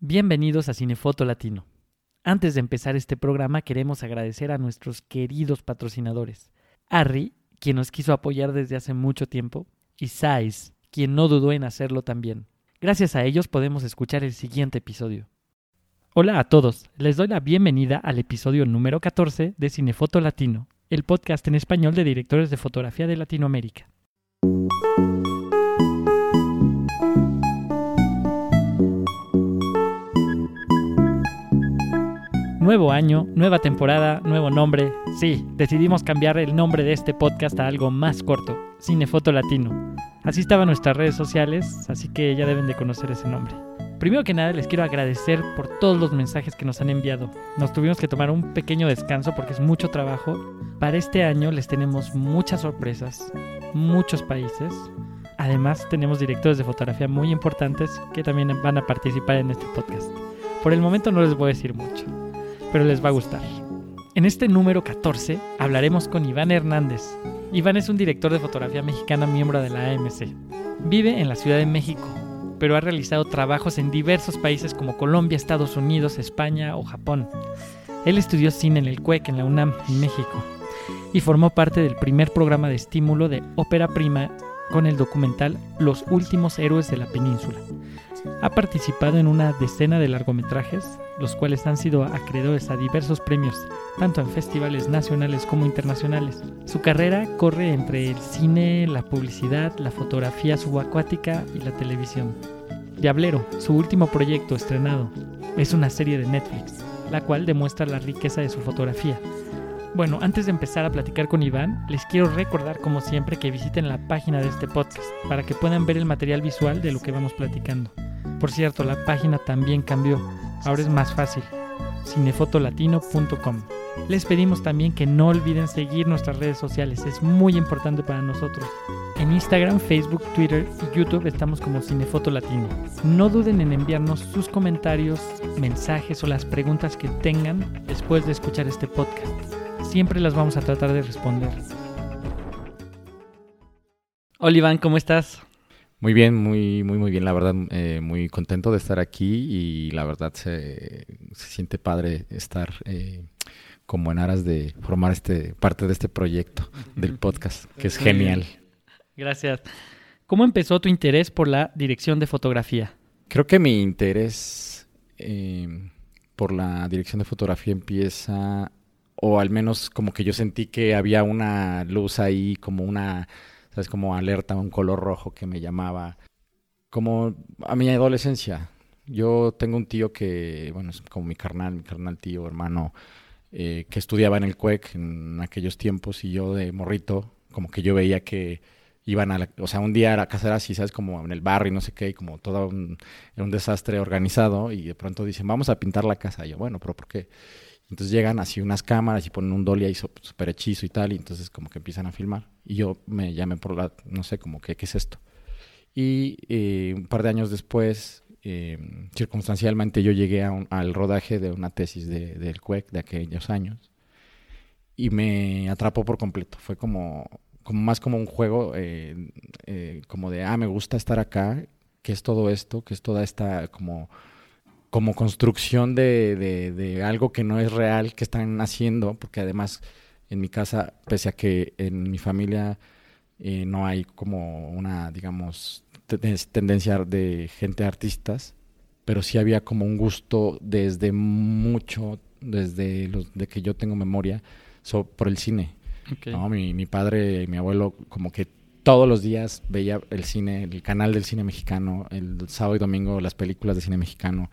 Bienvenidos a Cinefoto Latino. Antes de empezar este programa queremos agradecer a nuestros queridos patrocinadores. Harry, quien nos quiso apoyar desde hace mucho tiempo, y Sais, quien no dudó en hacerlo también. Gracias a ellos podemos escuchar el siguiente episodio. Hola a todos, les doy la bienvenida al episodio número 14 de Cinefoto Latino, el podcast en español de directores de fotografía de Latinoamérica. Nuevo año, nueva temporada, nuevo nombre. Sí, decidimos cambiar el nombre de este podcast a algo más corto, Cinefoto Latino. Así estaban nuestras redes sociales, así que ya deben de conocer ese nombre. Primero que nada les quiero agradecer por todos los mensajes que nos han enviado. Nos tuvimos que tomar un pequeño descanso porque es mucho trabajo. Para este año les tenemos muchas sorpresas, muchos países. Además tenemos directores de fotografía muy importantes que también van a participar en este podcast. Por el momento no les voy a decir mucho pero les va a gustar. En este número 14 hablaremos con Iván Hernández. Iván es un director de fotografía mexicana miembro de la AMC. Vive en la Ciudad de México, pero ha realizado trabajos en diversos países como Colombia, Estados Unidos, España o Japón. Él estudió cine en el CUEC en la UNAM, en México, y formó parte del primer programa de estímulo de ópera prima con el documental Los últimos héroes de la península. Ha participado en una decena de largometrajes, los cuales han sido acreedores a diversos premios, tanto en festivales nacionales como internacionales. Su carrera corre entre el cine, la publicidad, la fotografía subacuática y la televisión. Diablero, su último proyecto estrenado, es una serie de Netflix, la cual demuestra la riqueza de su fotografía, bueno, antes de empezar a platicar con Iván, les quiero recordar como siempre que visiten la página de este podcast para que puedan ver el material visual de lo que vamos platicando. Por cierto, la página también cambió, ahora es más fácil, cinefotolatino.com. Les pedimos también que no olviden seguir nuestras redes sociales, es muy importante para nosotros. En Instagram, Facebook, Twitter y YouTube estamos como Cinefoto Latino. No duden en enviarnos sus comentarios, mensajes o las preguntas que tengan después de escuchar este podcast siempre las vamos a tratar de responder. Hola Iván, ¿cómo estás? Muy bien, muy, muy, muy bien, la verdad, eh, muy contento de estar aquí y la verdad se, siente padre estar eh, como en aras de formar este parte de este proyecto del podcast, que es genial. Gracias. ¿Cómo empezó tu interés por la dirección de fotografía? Creo que mi interés eh, por la dirección de fotografía empieza o al menos como que yo sentí que había una luz ahí, como una, ¿sabes? Como alerta, un color rojo que me llamaba. Como a mi adolescencia. Yo tengo un tío que, bueno, es como mi carnal, mi carnal tío, hermano, eh, que estudiaba en el CUEC en aquellos tiempos y yo de morrito, como que yo veía que iban a la, o sea, un día la casa era así, ¿sabes? Como en el barrio y no sé qué, y como todo un, un desastre organizado y de pronto dicen, vamos a pintar la casa. Y yo, bueno, pero ¿por qué? Entonces llegan así unas cámaras y ponen un dolly ahí súper hechizo y tal, y entonces como que empiezan a filmar. Y yo me llamé por la, no sé, como que, ¿qué es esto? Y eh, un par de años después, eh, circunstancialmente yo llegué al rodaje de una tesis de, del CUEC de aquellos años y me atrapó por completo. Fue como, como más como un juego, eh, como de, ah, me gusta estar acá, ¿qué es todo esto? ¿Qué es toda esta como como construcción de, de, algo que no es real que están haciendo, porque además en mi casa, pese a que en mi familia eh, no hay como una, digamos, tendencia de gente artistas, pero sí había como un gusto desde mucho, desde los, de que yo tengo memoria, por el cine. Mi, mi padre y mi abuelo como que todos los días veía el cine, el canal del cine mexicano, el sábado y domingo las películas de cine mexicano.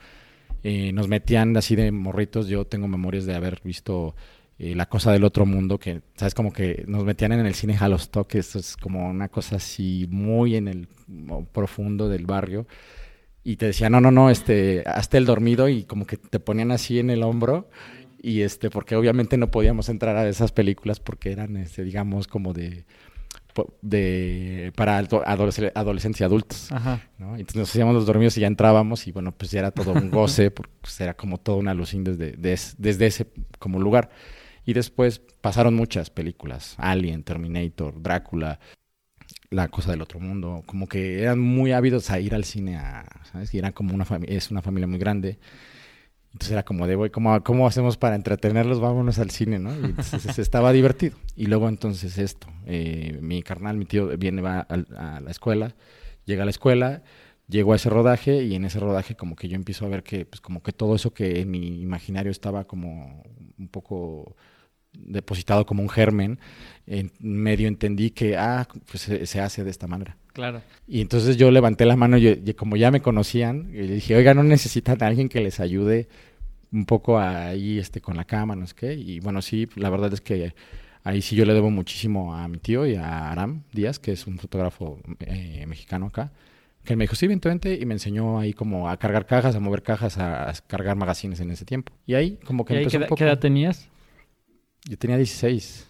Eh, nos metían así de morritos. Yo tengo memorias de haber visto eh, La Cosa del Otro Mundo, que, ¿sabes? Como que nos metían en el cine Halostock, que esto es como una cosa así muy en el profundo del barrio. Y te decían, no, no, no, este, hasta el dormido y como que te ponían así en el hombro y este porque obviamente no podíamos entrar a esas películas porque eran este digamos como de de para adolescentes y adultos. Entonces nos hacíamos los dormidos y ya entrábamos y bueno, pues ya era todo un goce, porque pues, era como toda una alucin desde, desde ese como lugar. Y después pasaron muchas películas, Alien, Terminator, Drácula. La cosa del otro mundo, como que eran muy ávidos a ir al cine, a, ¿sabes? Y era como una familia, es una familia muy grande. Entonces era como de, güey, ¿cómo, ¿cómo hacemos para entretenerlos? Vámonos al cine, ¿no? Y entonces estaba divertido. Y luego entonces esto, eh, mi carnal, mi tío viene va a, la escuela, llega a la escuela, llego a ese rodaje y en ese rodaje como que yo empiezo a ver que, pues como que todo eso que en mi imaginario estaba como un poco depositado como un germen, en medio entendí que, ah, pues se hace de esta manera. Claro. Y entonces yo levanté la mano y, y como ya me conocían, y le dije, oiga, ¿no necesitan a alguien que les ayude un poco ahí este, con la cama, no sé qué? Y bueno, sí, la verdad es que ahí sí yo le debo muchísimo a mi tío y a Aram Díaz, que es un fotógrafo eh, mexicano acá, que él me dijo, sí, vente, vente, y me enseñó ahí como a cargar cajas, a mover cajas, a, a cargar magazines en ese tiempo. Y ahí como que ¿Y ahí empezó qué, un poco... qué edad tenías? Yo tenía 16.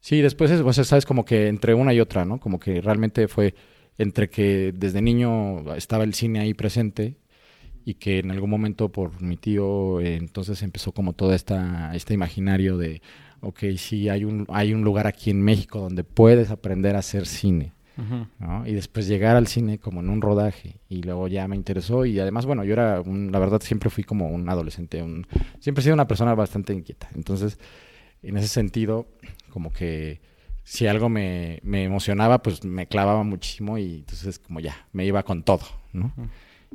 Sí, después, es, o sea, sabes, como que entre una y otra, ¿no? Como que realmente fue entre que desde niño estaba el cine ahí presente y que en algún momento por mi tío eh, entonces empezó como todo esta, este imaginario de, ok, sí, hay un, hay un lugar aquí en México donde puedes aprender a hacer cine. ¿no? Y después llegar al cine como en un rodaje y luego ya me interesó y además, bueno, yo era, un- la verdad, siempre fui como un adolescente, un, siempre he sido una persona bastante inquieta. Entonces, en ese sentido, como que si algo me, me emocionaba, pues me clavaba muchísimo y entonces como ya, me iba con todo, ¿no?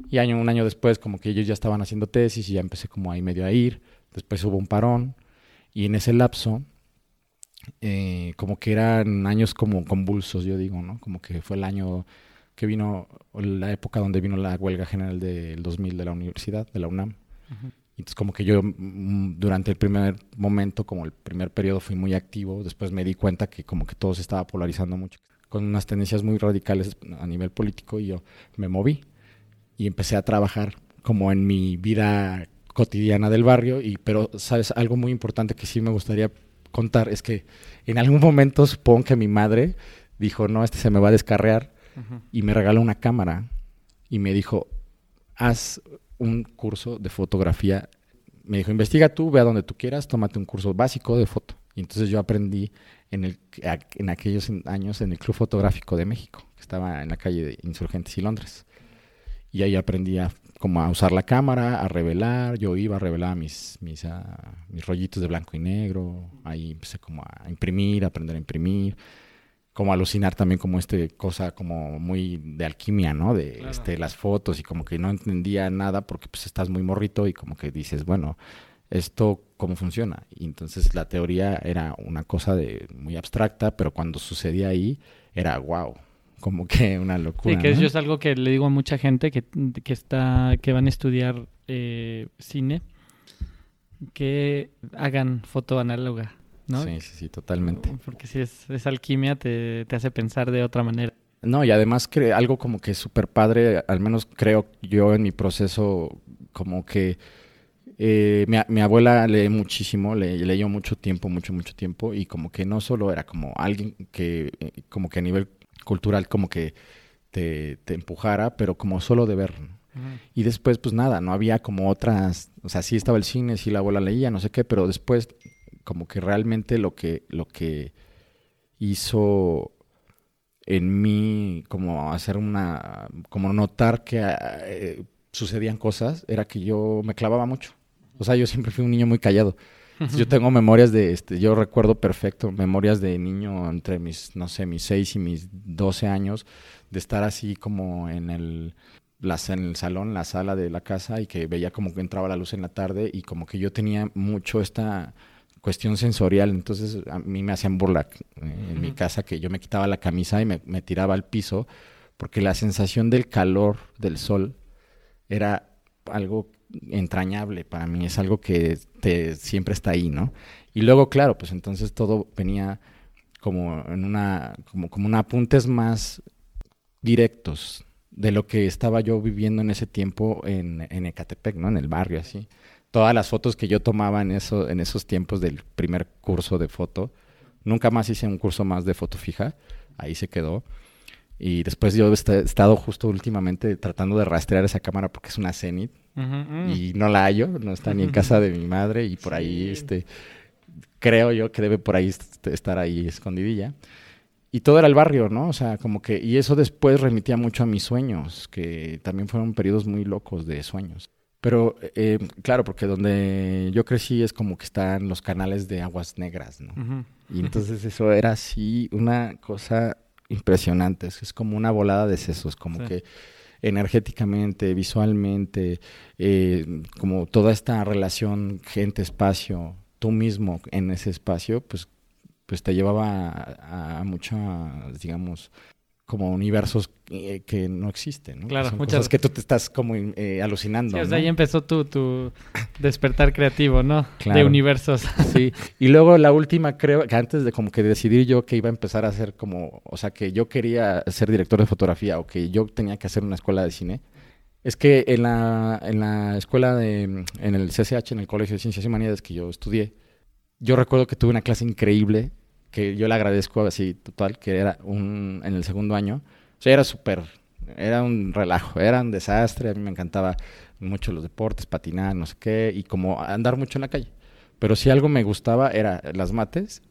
Y año, un año después, como que ellos ya estaban haciendo tesis y ya empecé como ahí medio a ir. Después hubo un parón y en ese lapso, eh, como que eran años como convulsos, yo digo, ¿no? Como que fue el año que vino, la época donde vino la huelga general del 2000 de la universidad, de la UNAM. Entonces como que yo mm, durante el primer momento, como el primer periodo fui muy activo, después me di cuenta que como que todo se estaba polarizando mucho, con unas tendencias muy radicales a nivel político y yo me moví y empecé a trabajar como en mi vida cotidiana del barrio. Y pero sabes algo muy importante que sí me gustaría contar es que en algún momento supongo que mi madre dijo no este se me va a descarrear y me regaló una cámara y me dijo, haz un curso de fotografía. Me dijo, investiga tú, ve donde tú quieras, tómate un curso básico de foto. Y entonces yo aprendí en, el, en aquellos años en el Club Fotográfico de México, que estaba en la calle de Insurgentes y Londres. Y ahí aprendí a, como usar la cámara, a revelar. Yo iba a revelar mis, mis, ah, mis rollitos de blanco y negro. Ahí empecé como a imprimir, a aprender a imprimir como alucinar también como este cosa como muy de alquimia, ¿no? De Claro. este las fotos y como que no entendía nada porque pues estás muy morrito y como que dices, bueno, esto cómo funciona. Y entonces la teoría era una cosa de muy abstracta, pero cuando sucedía ahí era wow, como que una locura. Sí, que ¿no? eso es algo que le digo a mucha gente que, que está, que van a estudiar eh, cine, que hagan foto análoga, ¿no? Sí, sí, sí, totalmente. Porque si es, es alquimia, te, te hace pensar de otra manera. No, y además cre- algo como que súper padre, al menos creo yo en mi proceso, como que eh, mi, mi abuela lee muchísimo, le, leyó mucho tiempo, mucho, mucho tiempo, y como que no solo era como alguien que, eh, como que a nivel cultural, como que te, te empujara, pero como solo de ver. ¿no? Y después, pues nada, no había como otras, o sea, sí estaba el cine, sí la abuela leía, no sé qué, pero después como que realmente lo que, lo que hizo en mí como hacer una, como notar que eh, sucedían cosas, era que yo me clavaba mucho. O sea, yo siempre fui un niño muy callado. Entonces, Yo tengo memorias de, este, yo recuerdo perfecto, memorias de niño entre mis, no sé, mis 6 y mis 12 años, de estar así como en el, las, en el salón, la sala de la casa y que veía como que entraba la luz en la tarde y como que yo tenía mucho esta cuestión sensorial, entonces a mí me hacían burla eh, en mi casa que yo me quitaba la camisa y me, me tiraba al piso porque la sensación del calor del sol era algo entrañable para mí, es algo que te, siempre está ahí, ¿no? Y luego, claro, pues entonces todo venía como en una, como, como un apuntes más directos de lo que estaba yo viviendo en ese tiempo en, en Ecatepec, ¿no? En el barrio, así. Todas las fotos que yo tomaba en, eso, en esos tiempos del primer curso de foto, nunca más hice un curso más de foto fija, ahí se quedó. Y después yo he est- he estado justo últimamente tratando de rastrear esa cámara porque es una Zenith Ujú, mm. y no la hallo, no está ni en casa de mi madre y por ahí Sí. este creo yo que debe por ahí est- estar ahí escondidilla. y todo era el barrio, ¿no? O sea, como que, y eso después remitía mucho a mis sueños, que también fueron periodos muy locos de sueños. Pero, eh, claro, porque donde yo crecí es como que están los canales de aguas negras, ¿no? Y entonces eso era así una cosa impresionante, es como una volada de sesos, como que energéticamente, visualmente, eh, como toda esta relación gente-espacio, tú mismo en ese espacio, pues pues te llevaba a, a mucha, digamos, como universos eh, que no existen, ¿no? Claro, Son muchas cosas que tú te estás como eh, alucinando. Sí, o ¿no? sea, ahí empezó tu, tu despertar creativo, ¿no? De Claro. universos. Sí, y luego la última creo que antes de como que decidir yo que iba a empezar a hacer como, o sea, que yo quería ser director de fotografía o que yo tenía que hacer una escuela de cine, es que en la, en la escuela de, en el CCH, en el Colegio de Ciencias y Humanidades que yo estudié, yo recuerdo que tuve una clase increíble que yo le agradezco así total, que era un, en el segundo año, o sea, era súper, era un relajo, era un desastre, a mí me encantaba mucho los deportes, patinar, no sé qué, y como andar mucho en la calle. Pero si algo me gustaba era las mates,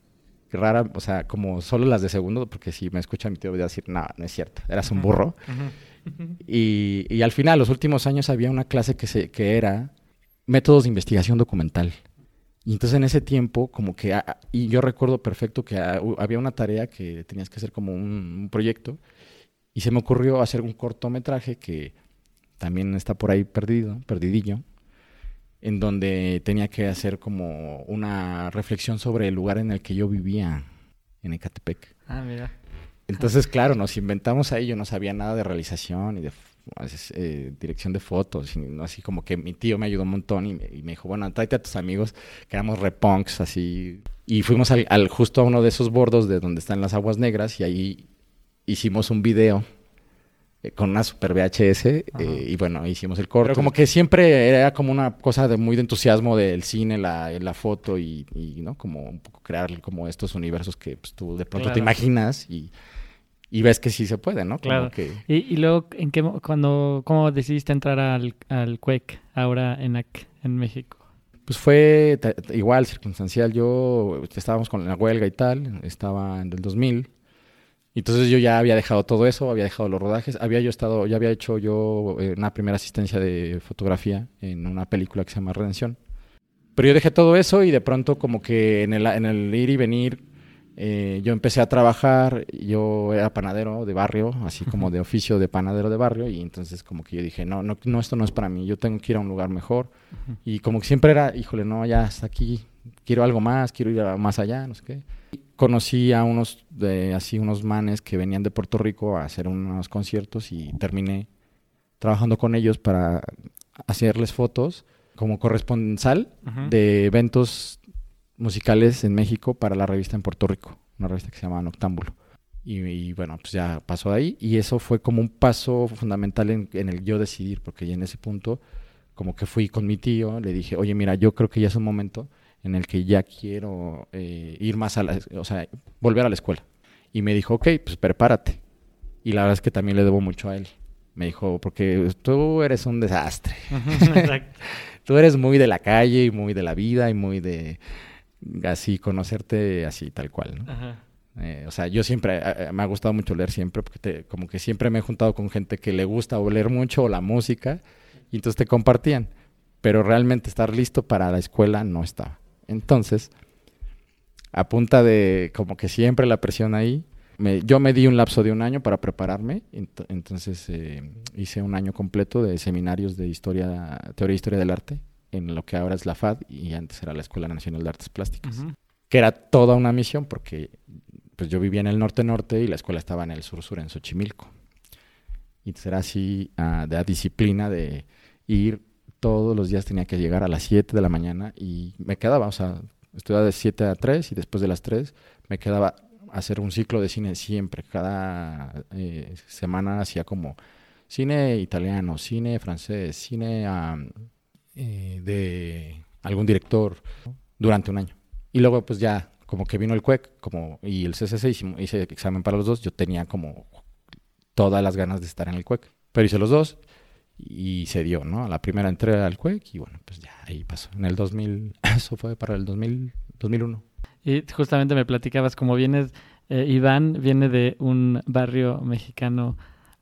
rara, o sea, como solo las de segundo, porque si me escucha mi tío voy a decir, no, no es cierto, eras un burro. Y, y al final, los últimos años había una clase que, se, que era métodos de investigación documental. Y entonces en ese tiempo, como que, ah, y yo recuerdo perfecto que ah, había una tarea que tenías que hacer como un, un proyecto, y se me ocurrió hacer un cortometraje que también está por ahí perdido, perdidillo, en donde tenía que hacer como una reflexión sobre el lugar en el que yo vivía, en Ecatepec. Ah, mira. Entonces, claro, nos inventamos ahí, yo no sabía nada de realización y de f- eh, dirección de fotos, y no así como que mi tío me ayudó un montón y me, y me dijo, bueno, tráete a tus amigos, que éramos repunks, así. Y fuimos al, al- justo a uno de esos bordos de donde están las aguas negras y ahí hicimos un video eh, con una super VHS eh, y bueno, hicimos el corto. como que siempre era como una cosa de muy de entusiasmo del cine, la, la foto y, y, ¿no? Como un poco crear como estos universos que pues, tú de pronto te Claro. imaginas y, y ves que sí se puede, ¿no? Claro. que... Y, y luego, ¿en qué, cuando, ¿cómo decidiste entrar al, al CUEC ahora en, ac- en México? Pues fue igual, circunstancial. Yo estábamos con la huelga y tal, estaba en el 2000. Y Entonces yo ya había dejado todo eso, había dejado los rodajes, había yo estado, ya había hecho yo eh, una primera asistencia de fotografía en una película que se llama Redención. Pero yo dejé todo eso y de pronto como que en el, en el ir y venir eh, yo empecé a trabajar, yo era panadero de barrio, así como de oficio de panadero de barrio y entonces como que yo dije, no, no, no, esto no es para mí, yo tengo que ir a un lugar mejor. Y como que siempre era, híjole, no, ya hasta aquí, quiero algo más, quiero ir a- más allá, no sé qué. Conocí a unos, de, así, unos manes que venían de Puerto Rico a hacer unos conciertos y terminé trabajando con ellos para hacerles fotos como corresponsal Ujú. de eventos musicales en México para la revista en Puerto Rico, una revista que se llama Noctámbulo. Y, y bueno, pues ya pasó de ahí y eso fue como un paso fundamental en, en el yo decidir, porque ya en ese punto como que fui con mi tío, le dije, oye, mira, yo creo que ya es un momento en el que ya quiero eh, ir más a la, o sea, volver a la escuela. Y me dijo, ok, pues prepárate. Y la verdad es que también le debo mucho a él. Me dijo, porque tú eres un desastre. Tú eres muy de la calle y muy de la vida y muy de así conocerte así tal cual, ¿no? Ajá. Eh, o sea, yo siempre, eh, me ha gustado mucho leer siempre, porque te- como que siempre me he juntado con gente que le gusta o leer mucho o la música, y entonces te compartían. Pero realmente estar listo para la escuela no estaba. Entonces, a punta de como que siempre la presión ahí, me- yo me di un lapso de un año para prepararme, ent- entonces eh, hice un año completo de seminarios de historia, teoría e historia del arte, en lo que ahora es la FAD y antes era la Escuela Nacional de Artes Plásticas Ujú. que era toda una misión porque pues yo vivía en el norte-norte y la escuela estaba en el sur-sur, en Xochimilco. Y era así ah, de la disciplina de ir todos los días tenía que llegar a las 7 de la mañana y me quedaba, o sea, estudiaba de 7 a 3 y después de las 3 me quedaba a hacer un ciclo de cine siempre. Cada eh, semana hacía como cine italiano, cine francés, cine am, eh, de algún director durante un año. Y luego pues ya como que vino el CUEC como, y el CCC, hicimos- hice examen para los dos, yo tenía como todas las ganas de estar en el CUEC. Pero hice los dos y se dio, ¿no? La primera entré al CUEC y bueno, pues ya ahí pasó. En el 2000, eso fue para el 2000, 2001. Y justamente me platicabas como vienes Eh, Iván viene de un barrio mexicano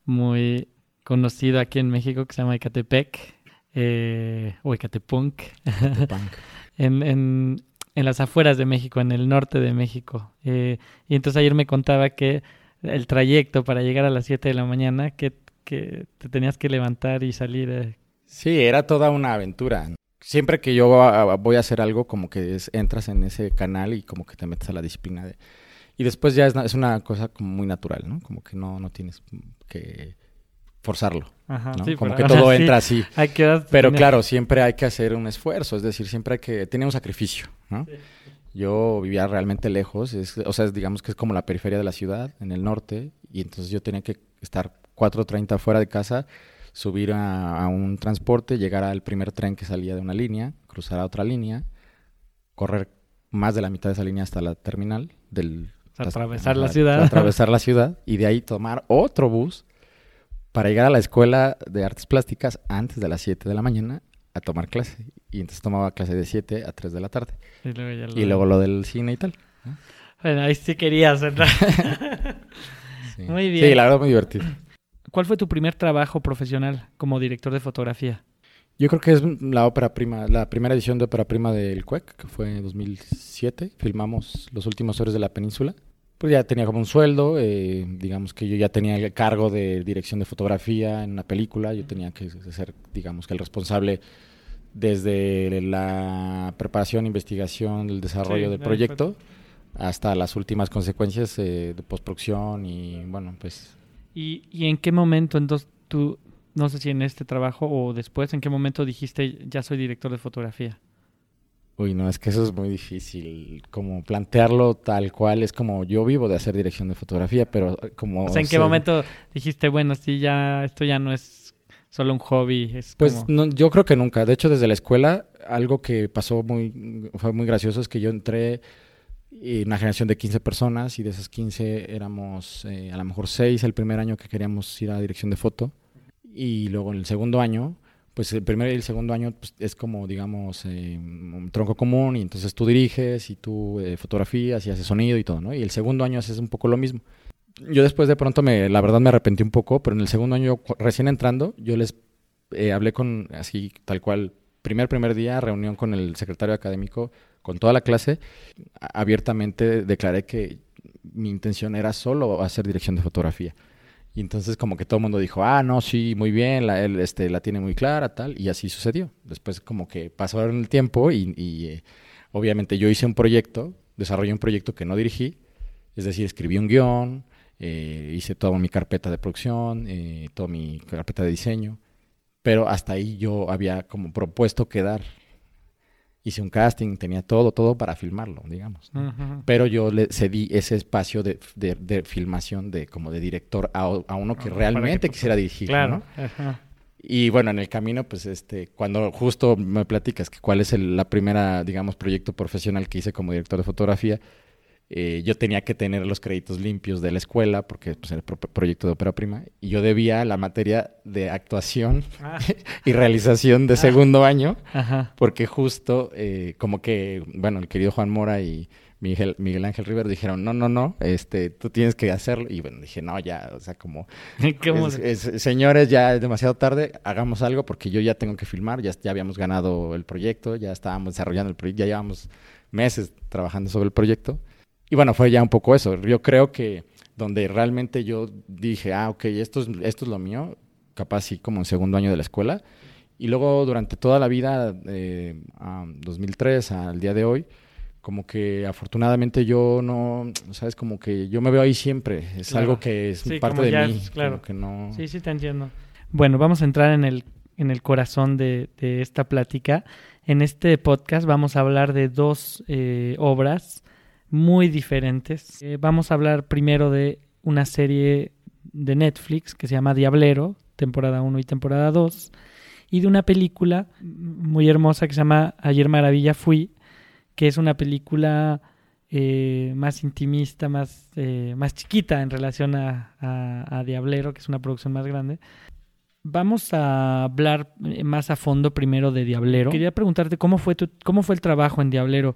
muy conocido aquí en México que se llama Ecatepec eh, o Ecatepunk. en, en, en, las afueras de México, en el norte de México. Eh, y entonces ayer me contaba que el trayecto para llegar a las 7 de la mañana, que, que te tenías que levantar y salir. Eh. Sí, era toda una aventura. Siempre que yo voy a hacer algo, como que entras en ese canal y como que te metes a la disciplina de y después ya es, es, una cosa como muy natural, ¿no? Como que no, no tienes que forzarlo. Ajá, ¿no? como que todo entra así. Pero claro, siempre hay que hacer un esfuerzo, es decir, siempre hay que... Tiene un sacrificio, ¿no? Yo vivía realmente lejos, es, o sea, digamos que es como la periferia de la ciudad, en el norte, y entonces yo tenía que estar 4.30 fuera de casa, subir a, a, un transporte, llegar al primer tren que salía de una línea, cruzar a otra línea, correr más de la mitad de esa línea hasta la terminal del atravesar la ciudad. Atravesar la ciudad y de ahí tomar otro bus para llegar a la escuela de artes plásticas antes de las 7 de la mañana a tomar clase. Y entonces tomaba clase de 7 a 3 de la tarde. Y luego, lo... del cine y tal. Bueno, ahí sí querías entrar. Muy bien. Sí, la verdad muy divertido. ¿Cuál fue tu primer trabajo profesional como director de fotografía? Yo creo que es la ópera prima, la primera edición de ópera prima del CUEC, que fue en 2007. Filmamos Los últimos horas de la península. Pues ya tenía como un sueldo, eh, digamos que yo ya tenía el cargo de dirección de fotografía en una película, yo tenía que ser, digamos que el responsable desde la preparación, investigación, el desarrollo del proyecto hasta las últimas consecuencias eh, de postproducción y bueno, pues... ¿Y, ¿Y en qué momento entonces tú no sé si en este trabajo o después, ¿en qué momento dijiste ya soy director de fotografía? Uy, no, es que eso es muy difícil. Como plantearlo tal cual, es como yo vivo de hacer dirección de fotografía, pero eh, como... O sea, ¿en qué momento dijiste, bueno, sí, ya, esto ya no es solo un hobby? Es pues no, yo creo que nunca. De hecho, desde la escuela, algo que pasó muy, fue muy gracioso es que yo entré en una generación de 15 personas y de esas 15 éramos eh, a lo mejor 6 el primer año que queríamos ir a dirección de foto y luego en el segundo año, pues el primer y el segundo año pues, es como, digamos, eh, un tronco común y entonces tú diriges y tú eh, fotografías y haces sonido y todo, ¿no? Y el segundo año haces un poco lo mismo. Yo después de pronto, me, la verdad me arrepentí un poco, pero en el segundo año, recién entrando, yo les eh, hablé con, así tal cual, primer, primer día, reunión con el secretario académico, con toda la clase, abiertamente declaré que mi intención era solo hacer dirección de fotografía. Y entonces como que todo el mundo dijo, ah, no, sí, muy bien, la, él este, la tiene muy clara, tal, y así sucedió. Después como que pasó el tiempo y, y eh, obviamente yo hice un proyecto, desarrollé un proyecto que no dirigí, es decir, escribí un guion, eh, hice toda mi carpeta de producción, eh, toda mi carpeta de diseño, pero hasta ahí yo había como propuesto quedar hice un casting, tenía todo, todo para filmarlo, digamos. Pero yo le cedí ese espacio de, de, filmación de como de director a, a uno que realmente quisiera dirigir, claro. ¿no? Y bueno, en el camino, pues este, cuando justo me platicas que cuál es el, la primera, digamos, proyecto profesional que hice como director de fotografía, eh, yo tenía que tener los créditos limpios de la escuela porque pues, era el proyecto de ópera prima y yo debía la materia de actuación ah. y realización de ah. segundo año porque justo eh, como que, bueno, el querido Juan Mora y Miguel, Miguel Ángel River dijeron, no, no, no, este, tú tienes que hacerlo. Y bueno, dije, no, ya, o sea, como, señores, ya es demasiado tarde, hagamos algo porque yo ya tengo que filmar, ya, ya habíamos ganado el proyecto, ya estábamos desarrollando el proyecto, ya llevamos meses trabajando sobre el proyecto. Y bueno, fue ya un poco eso. Yo creo que donde realmente yo dije, ah, ok, esto es, esto es lo mío, capaz sí como en segundo año de la escuela. Y luego durante toda la vida, eh, 2003 al día de hoy, como que afortunadamente yo no, sabes, como que yo me veo ahí siempre. Es algo que es parte de mí. Claro. Que no... Sí, sí, te entiendo. Bueno, vamos a entrar en el, en el corazón de, de esta plática. En este podcast vamos a hablar de dos eh, obras muy diferentes. Eh, vamos a hablar primero de una serie de Netflix que se llama Diablero, temporada 1 y temporada 2, y de una película muy hermosa que se llama Ayer Maravilla Fui, que es una película eh, más intimista, más, eh, más chiquita en relación a, a, Diablero, que es una producción más grande. Vamos a hablar más a fondo primero de Diablero. Quería preguntarte cómo fue, tu, cómo fue el trabajo en Diablero.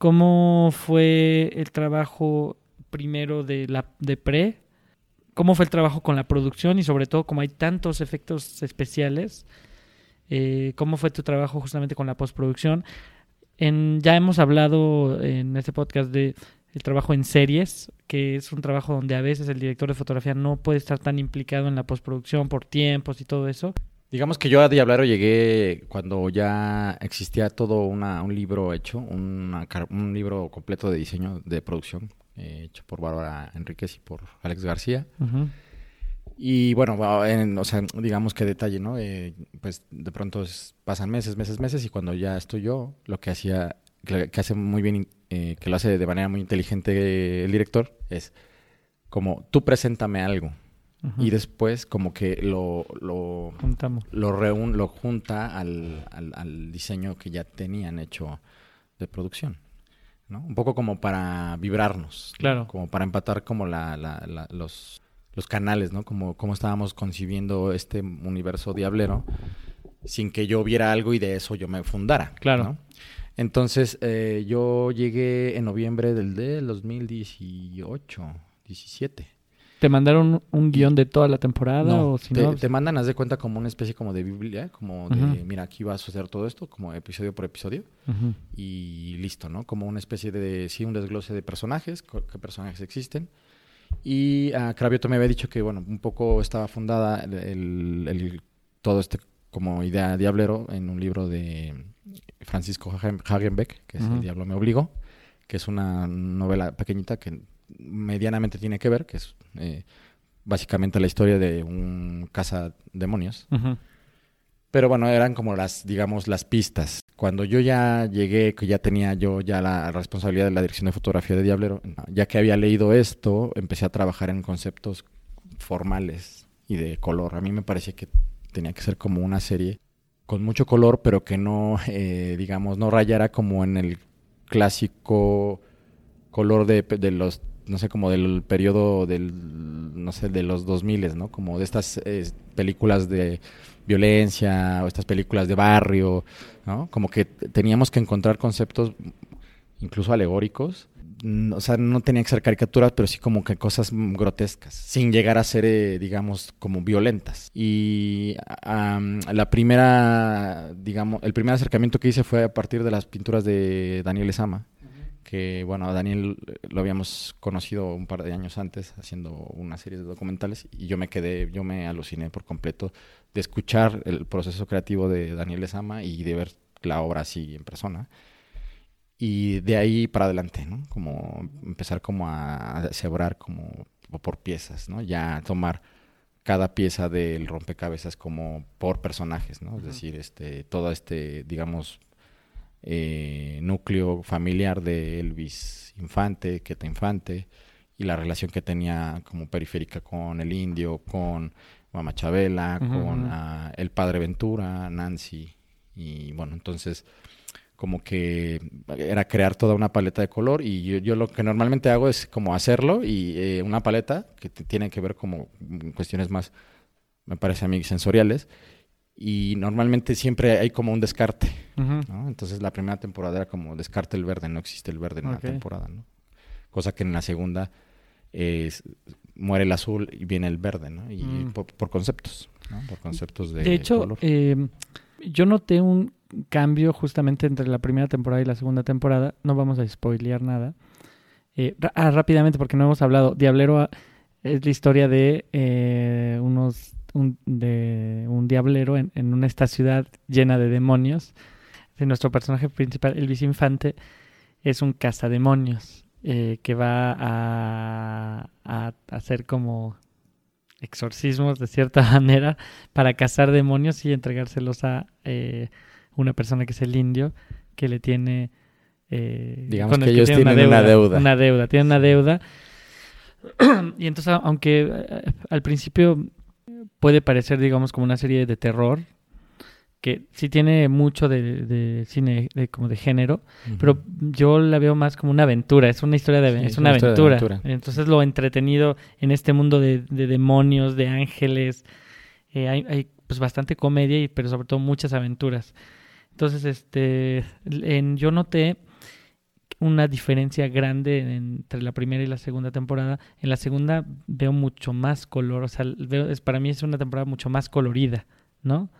¿Cómo fue el trabajo primero de la de pre, cómo fue el trabajo con la producción y sobre todo como hay tantos efectos especiales, eh, cómo fue tu trabajo justamente con la postproducción. Ya hemos hablado en este podcast de el trabajo en series, que es un trabajo donde a veces el director de fotografía no puede estar tan implicado en la postproducción por tiempos y todo eso. Digamos que yo a Diablero llegué cuando ya existía todo una, un libro hecho, una, un libro completo de diseño de producción, eh, hecho por Bárbara Enríquez y por Alex García. Y bueno, en, o sea, digamos que detalle, ¿no? Eh, pues de pronto pasan meses, meses, meses y cuando ya estoy yo, lo que hacía, que, hace muy bien, eh, que lo hace de manera muy inteligente el director, es como tú preséntame algo y después como que lo lo lo reun, lo junta al, al, diseño que ya tenían hecho de producción ¿no? un poco como para vibrarnos claro. Como para empatar como la, la, los los canales no como cómo estábamos concibiendo este universo diablero sin que yo viera algo y de eso yo me fundara claro. Entonces eh, yo llegué en noviembre del, del 2018 17 ¿Te mandaron un guion de toda la temporada? No, o si te, no... te mandan, haz de cuenta, como una especie como de Biblia, como de, mira, aquí va a suceder todo esto, como episodio por episodio, y listo, ¿no? Como una especie de, sí, un desglose de personajes, qué personajes existen. Y uh, Cravioto me había dicho que, bueno, un poco estaba fundada el, el, todo este como idea diablero en un libro de Francisco Hagenbeck, que es El Diablo me obligó, que es una novela pequeñita que medianamente tiene que ver, que es eh, básicamente la historia de un caza demonios. Pero bueno, eran como las, digamos, las pistas. Cuando yo ya llegué, que ya tenía yo ya la responsabilidad de la dirección de fotografía de Diablero, ya que había leído esto, empecé a trabajar en conceptos formales y de color. A mí me parecía que tenía que ser como una serie con mucho color, pero que no, eh, digamos, no rayara como en el clásico color de, de los no sé, como del periodo del, no sé, de los 2000, ¿no? Como de estas eh, películas de violencia o estas películas de barrio, ¿no? Como que teníamos que encontrar conceptos incluso alegóricos. O sea, no tenían que ser caricaturas, pero sí como que cosas grotescas, sin llegar a ser, eh, digamos, como violentas. Y la primera, digamos, el primer acercamiento que hice fue a partir de las pinturas de Daniel Esama que bueno, a Daniel lo habíamos conocido un par de años antes haciendo una serie de documentales y yo me quedé, yo me aluciné por completo de escuchar el proceso creativo de Daniel Esama y de ver la obra así en persona. Y de ahí para adelante, ¿no? Como empezar como a cebrar como por piezas, ¿no? Ya tomar cada pieza del rompecabezas como por personajes, ¿no? Es decir, este, todo este, digamos, eh, núcleo familiar de Elvis Infante, Queta Infante, y la relación que tenía como periférica con el indio, con Mamá Chabela, con ah, el padre Ventura, Nancy, y bueno, entonces como que era crear toda una paleta de color y yo, lo que normalmente hago es como hacerlo y eh, una paleta que tiene que ver como cuestiones más, me parece a mí, sensoriales y normalmente siempre hay como un descarte. ¿no? Entonces la primera temporada era como descarte el verde, no existe el verde en la temporada, ¿no? Cosa que en la segunda muere el azul y viene el verde, ¿no? Y mm. por, conceptos, ¿no? Por conceptos de De hecho, eh, yo noté un cambio justamente entre la primera temporada y la segunda temporada. No vamos a spoilear nada. Eh, ah, rápidamente, porque no hemos hablado. Diablero ah, es la historia de eh, unos un, de un diablero en, en esta ciudad llena de demonios. De nuestro personaje principal, Elvis Infante, es un cazademonios eh, que va a, a, hacer como exorcismos de cierta manera para cazar demonios y entregárselos a eh, una persona que es el indio que le tiene eh, digamos que ellos tienen una deuda, una deuda tienen una deuda. Y entonces aunque al principio puede parecer, digamos, como una serie de terror, que sí tiene mucho de, cine de, como de género, pero yo la veo más como una aventura, es una historia de, es una, aventura. Entonces lo entretenido en este mundo de, demonios, de ángeles, eh, hay, pues bastante comedia, y, pero sobre todo muchas aventuras. Entonces, este, en, yo noté una diferencia grande entre la primera y la segunda temporada. En la segunda veo mucho más color, o sea, veo, es, para mí es una temporada mucho más colorida, ¿no?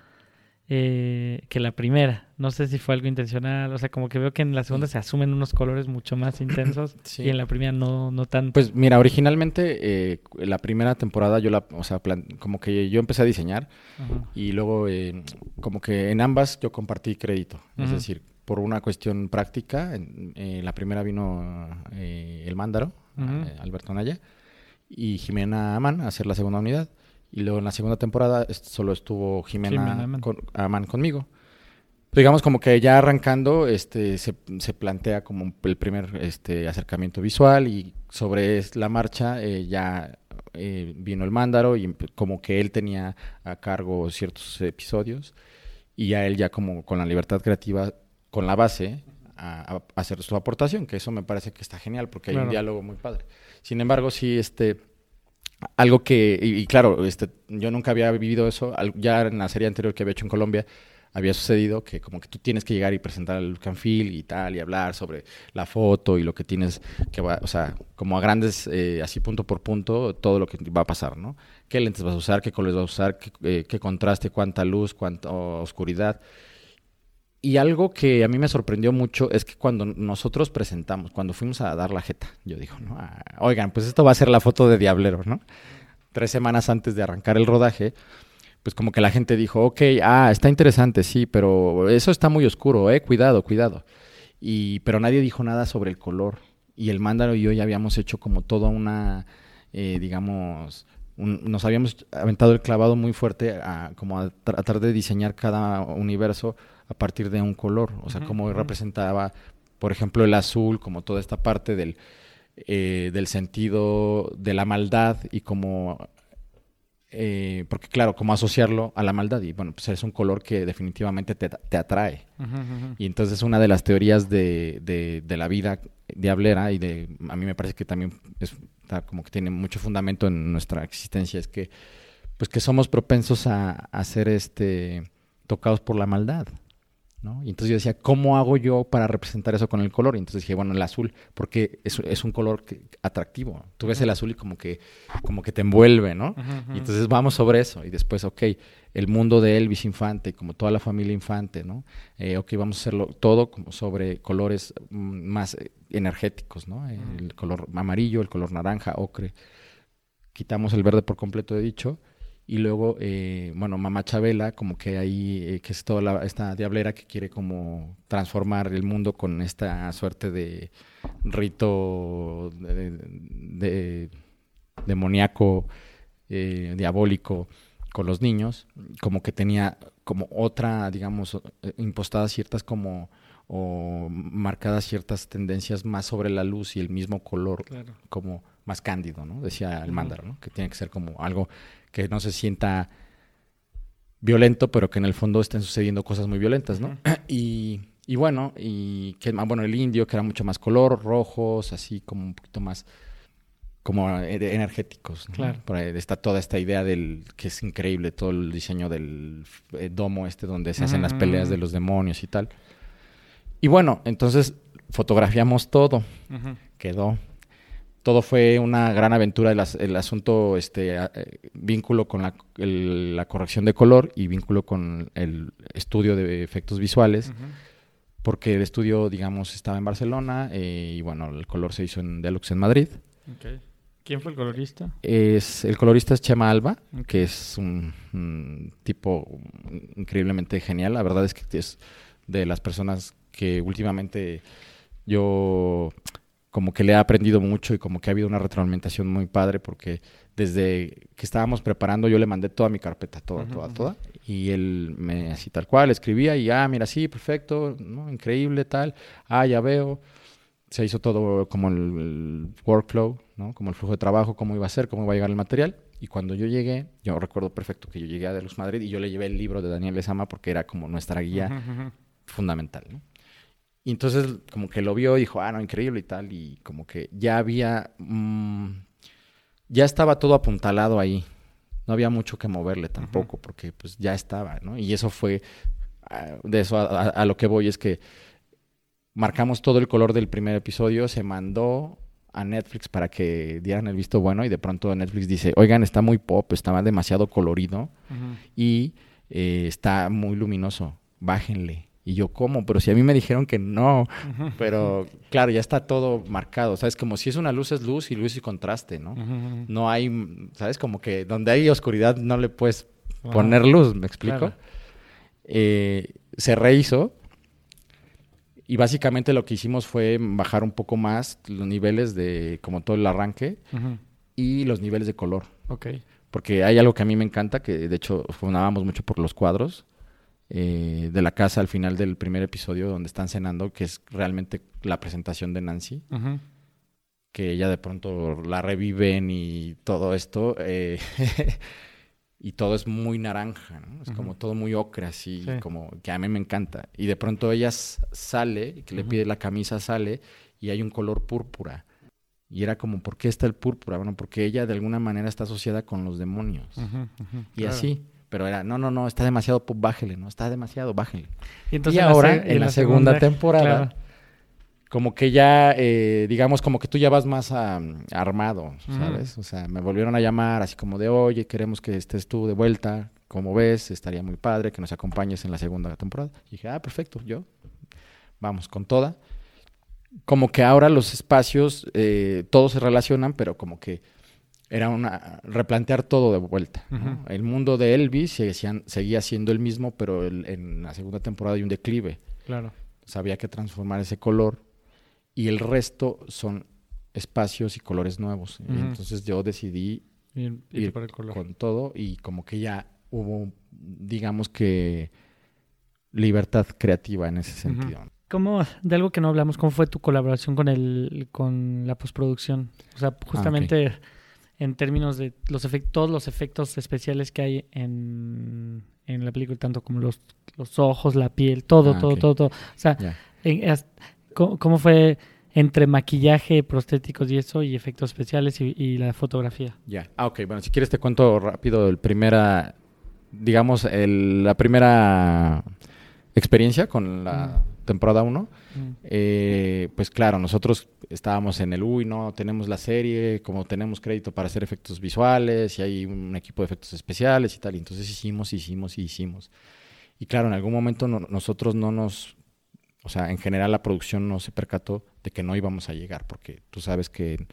Eh, que la primera. No sé si fue algo intencional, o sea, como que veo que en la segunda se asumen unos colores mucho más intensos y en la primera no, no tanto. Pues mira, originalmente eh, la primera temporada yo la, o sea, como que yo empecé a diseñar y luego eh, como que en ambas yo compartí crédito, es decir, por una cuestión práctica. Eh, la primera vino eh, el Mándaro, eh, Alberto Naya, y Jimena Amán a hacer la segunda unidad. Y luego en la segunda temporada solo estuvo Jimena, Amán. conmigo. digamos como que ya arrancando este se, se, plantea como el primer este acercamiento visual y sobre la marcha ya vino el Mándaro y como que él tenía a cargo ciertos episodios y a él ya como con la libertad creativa con la base a, hacer su aportación, que eso me parece que está genial porque hay un diálogo muy padre. Sin embargo, sí, este, algo que, y, claro, este, yo nunca había vivido eso, ya en la serie anterior que había hecho en Colombia, había sucedido que como que tú tienes que llegar y presentar and feel y tal, y hablar sobre la foto y lo que tienes que va, o sea, como a grandes, eh, así punto por punto, todo lo que va a pasar, ¿no? ¿Qué lentes vas a usar? ¿Qué colores vas a usar? ¿Qué, eh, qué contraste? ¿Cuánta luz? ¿Cuánta oscuridad? Y algo que a mí me sorprendió mucho es que cuando nosotros presentamos, cuando fuimos a dar la jeta, yo digo, ¿no? Ah, oigan, pues esto va a ser la foto de Diablero, ¿no? Tres semanas antes de arrancar el rodaje, pues como que la gente dijo, ok, ah, está interesante, sí, pero eso está muy oscuro, eh, cuidado, cuidado. Y, pero nadie dijo nada sobre el color. Y el mándalo y yo ya habíamos hecho como toda una, eh, digamos, nos habíamos aventado el clavado muy fuerte a como a tratar de diseñar cada universo a partir de un color, o sea, cómo representaba, por ejemplo, el azul, como toda esta parte del, eh, del sentido de la maldad y como, eh, porque claro, cómo asociarlo a la maldad y bueno, pues es un color que definitivamente te, te atrae. Y entonces una de las teorías de, de, de, la vida diablera y de, a mí me parece que también es, como que tiene mucho fundamento en nuestra existencia, es que, pues que somos propensos a, a ser este, tocados por la maldad. Y entonces yo decía, ¿cómo hago yo para representar eso con el color? Y entonces dije, bueno, el azul, porque es, es un color atractivo. Tú ves el azul y como que, como que te envuelve, ¿no? Y entonces vamos sobre eso. Y después, ok, el mundo de Elvis Infante, como toda la familia Infante, ¿no? Eh, ok, vamos a hacerlo todo como sobre colores mm, más eh, energéticos, ¿no? El color amarillo, el color naranja, ocre. Quitamos el verde por completo, he dicho y luego, eh, bueno, Mamá Chabela, como que ahí, eh, que es toda esta diablera que quiere como transformar el mundo con esta suerte de rito de, demoníaco, eh, diabólico con los niños, como que tenía como otra, digamos, impostadas ciertas como o marcadas ciertas tendencias más sobre la luz y el mismo color, como más cándido, ¿no? Decía el mándaro, ¿no? Que tiene que ser como algo que no se sienta violento, pero que en el fondo estén sucediendo cosas muy violentas, ¿no? y, y, bueno, y que ah, bueno, el indio que era mucho más color, rojos, así como un poquito más como eh, energéticos. Claro. Por ahí está toda esta idea del que es increíble todo el diseño del eh, domo este donde se hacen las peleas de los demonios y tal. Y bueno, entonces fotografiamos todo. Quedó todo fue una gran aventura el, asunto, este, eh, vínculo con la, corrección de color y vínculo con el estudio de efectos visuales, porque el estudio, digamos, estaba en Barcelona eh, y bueno, el color se hizo en Deluxe en Madrid. ¿Quién fue el colorista? Es, el colorista es Chema Alba, que es un, tipo increíblemente genial. La verdad es que es de las personas que últimamente yo como que le he aprendido mucho y como que ha habido una retroalimentación muy padre porque desde que estábamos preparando yo le mandé toda mi carpeta, toda, toda, toda. Y él me así tal cual escribía y, ah, mira, sí, perfecto, ¿no? increíble, tal, ah, ya veo. Se hizo todo como el, workflow, ¿no? Como el flujo de trabajo, cómo iba a ser, cómo iba a llegar el material. Y cuando yo llegué, yo recuerdo perfecto que yo llegué a De Luz Madrid y yo le llevé el libro de Daniel Lezama porque era como nuestra guía fundamental, ¿no? Y entonces como que lo vio y dijo, ah, no, increíble y tal. Y como que ya había, mm, ya estaba todo apuntalado ahí. No había mucho que moverle tampoco, porque pues ya estaba, ¿no? Y eso fue, ah, de eso a, lo que voy es que marcamos todo el color del primer episodio, se mandó a Netflix para que dieran el visto bueno y de pronto Netflix dice, oigan, está muy pop, está demasiado colorido y eh, está muy luminoso, bájenle. Y yo, ¿cómo? Pero si a mí me dijeron que no. Pero claro, ya está todo marcado. ¿Sabes? Como si es una luz, es luz y luz y contraste, ¿no? No hay, ¿sabes? Como que donde hay oscuridad no le puedes poner luz, ¿me explico? Eh, se rehizo y básicamente lo que hicimos fue bajar un poco más los niveles de, como todo el arranque y los niveles de color. Ok. Porque hay algo que a mí me encanta, que de hecho fundábamos mucho por los cuadros eh, de la casa al final del primer episodio donde están cenando, que es realmente la presentación de Nancy. Que ella de pronto la reviven y todo esto. Eh, y todo es muy naranja, ¿no? Es como todo muy ocre, así, como que a mí me encanta. Y de pronto ella sale, que le pide la camisa, sale y hay un color púrpura. Y era como, ¿por qué está el púrpura? Bueno, porque ella de alguna manera está asociada con los demonios. y así. Pero era, no, no, no, está demasiado, pues bájele, ¿no? Está demasiado, bájele. Y, ahora, en, la, segunda, temporada, como que ya, eh, digamos, como que tú ya vas más armado, ¿sabes? O sea, me volvieron a llamar así como de, oye, queremos que estés tú de vuelta, como ves, estaría muy padre que nos acompañes en la segunda temporada. Y dije, ah, perfecto, yo, vamos, con toda. Como que ahora los espacios, eh, todos se relacionan, pero como que era una replantear todo de vuelta. El mundo de Elvis seguía, seguía siendo el mismo, pero en la segunda temporada hay un declive. Claro. Sabía que transformar ese color y el resto son espacios y colores nuevos. entonces yo decidí ir, con todo y como que ya hubo, digamos que, libertad creativa en ese sentido. ¿Cómo, de algo que no hablamos, cómo fue tu colaboración con el, con la postproducción? O sea, ah, justamente en términos de los efectos, todos los efectos especiales que hay en, en la película, tanto como los, los ojos, la piel, todo, ah, todo, todo, todo. O sea, ¿cómo, fue entre maquillaje, prostéticos y eso, y efectos especiales y, la fotografía? Ya, ah, ok, bueno, si quieres te cuento rápido el primera, digamos, el, la primera experiencia con la temporada 1, eh, pues claro, nosotros estábamos en el uy, no tenemos la serie, como tenemos crédito para hacer efectos visuales y hay un equipo de efectos especiales y tal, y entonces hicimos, hicimos y hicimos. Y claro, en algún momento nosotros no nos, o sea, en general la producción no se percató de que no íbamos a llegar, porque tú sabes que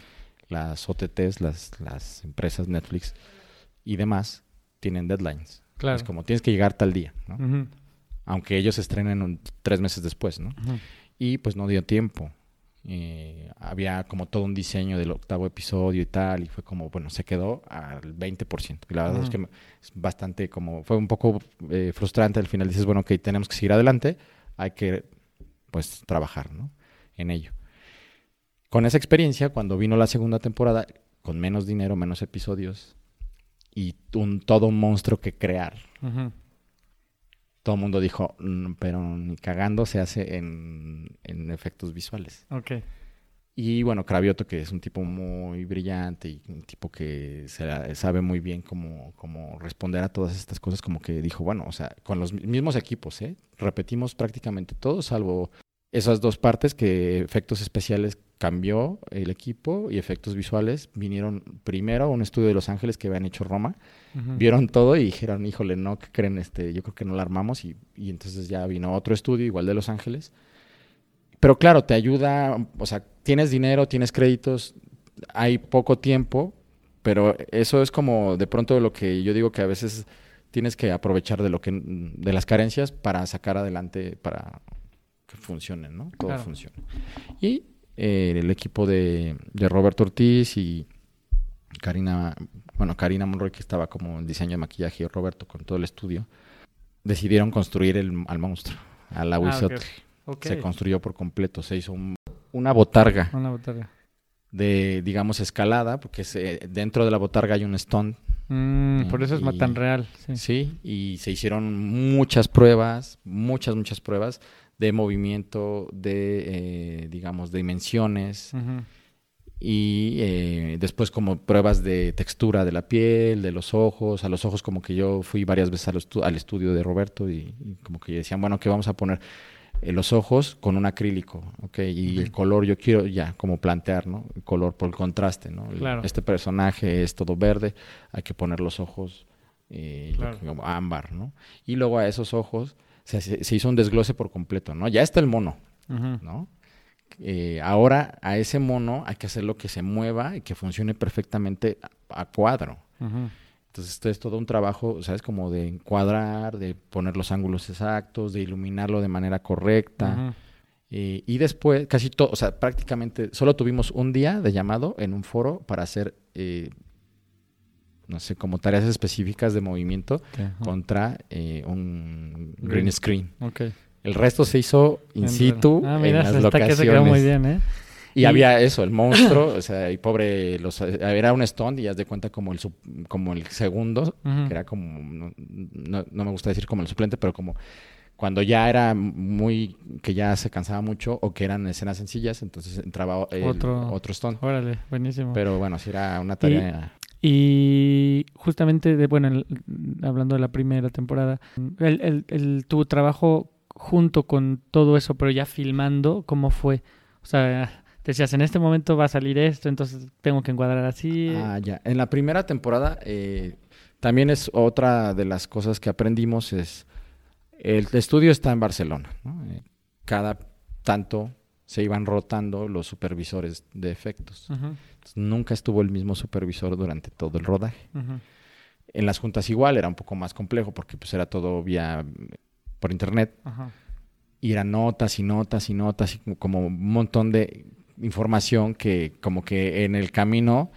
las OTTs, las, las empresas Netflix y demás, tienen deadlines. Claro. Es como tienes que llegar tal día, ¿no? aunque ellos estrenen tres meses después, ¿no? Y pues no dio tiempo. Eh, había como todo un diseño del octavo episodio y tal, y fue como, bueno, se quedó al 20%. Y la verdad es que es bastante como, fue un poco eh, frustrante al final. Dices, bueno, que tenemos que seguir adelante, hay que, pues, trabajar, ¿no? En ello. Con esa experiencia, cuando vino la segunda temporada, con menos dinero, menos episodios, y un, todo un monstruo que crear todo el mundo dijo, mm, pero ni cagando se hace en, efectos visuales. Ok. Y bueno, Cravioto, que es un tipo muy brillante y un tipo que sabe muy bien cómo, cómo responder a todas estas cosas, como que dijo, bueno, o sea, con los mismos equipos, ¿eh? Repetimos prácticamente todo, salvo esas dos partes que efectos especiales cambió el equipo y efectos visuales vinieron primero a un estudio de Los Ángeles que habían hecho Roma, vieron todo y dijeron, híjole, no, ¿qué creen? Este, yo creo que no la armamos y, y, entonces ya vino otro estudio igual de Los Ángeles. Pero claro, te ayuda, o sea, tienes dinero, tienes créditos, hay poco tiempo, pero eso es como de pronto lo que yo digo que a veces tienes que aprovechar de lo que de las carencias para sacar adelante para que funcionen, ¿no? Todo funciona. Y eh, el equipo de, Roberto Ortiz y Karina, bueno, Karina Monroy, que estaba como en diseño de maquillaje, y Roberto con todo el estudio, decidieron construir el, al monstruo, al la ah, Se construyó por completo, se hizo una botarga. Una botarga. De, digamos, escalada, porque dentro de la botarga hay un stone. Mm, por eso es tan real. sí, y se hicieron muchas pruebas, muchas, muchas pruebas de movimiento, de, eh, digamos, de dimensiones. Y eh, después como pruebas de textura de la piel, de los ojos, a los ojos como que yo fui varias veces al, estudio de Roberto y, como que decían, bueno, ¿qué vamos a poner? eh, los ojos con un acrílico, ¿ok? Y el color yo quiero ya como plantear, ¿no? El color por el contraste, ¿no? Claro. Este personaje es todo verde, hay que poner los ojos eh, como ámbar, ¿no? Y luego a esos ojos se, se- se hizo un desglose por completo, ¿no? Ya está el mono. ¿no? Eh, ahora a ese mono hay que hacerlo que se mueva y que funcione perfectamente a, a cuadro. Entonces, esto es todo un trabajo, ¿sabes? Como de encuadrar, de poner los ángulos exactos, de iluminarlo de manera correcta. Eh, y después, casi todo, o sea, prácticamente solo tuvimos un día de llamado en un foro para hacer, eh, no sé, como tareas específicas de movimiento contra eh, un Green. screen. Ok. El resto se hizo in situ. Ah, en las hasta que se quedó locaciones. muy bien, ¿eh? Y, Y- había eso, el monstruo, o sea, y pobre, los, era un stunt y haz de cuenta como el, como el segundo, que era como, no, no- no me gusta decir como el suplente, pero como cuando ya era muy, que ya se cansaba mucho o que eran escenas sencillas, entonces entraba el- Otro- otro, stunt. Órale, buenísimo. Pero bueno, sí era una tarea. Y justamente, de, bueno, el- hablando de la primera temporada, el, el- el- tu trabajo junto con todo eso, pero ya filmando, ¿cómo fue? O sea, decías, en este momento va a salir esto, entonces tengo que encuadrar así. Ah, ya. En la primera temporada, eh, también es otra de las cosas que aprendimos es, el estudio está en Barcelona, ¿no? Eh, cada tanto se iban rotando los supervisores de efectos. Nunca estuvo el mismo supervisor durante todo el rodaje. En las juntas igual era un poco más complejo porque pues era todo vía por internet ajá. y eran notas y notas y notas y como- un montón de información que como que en el camino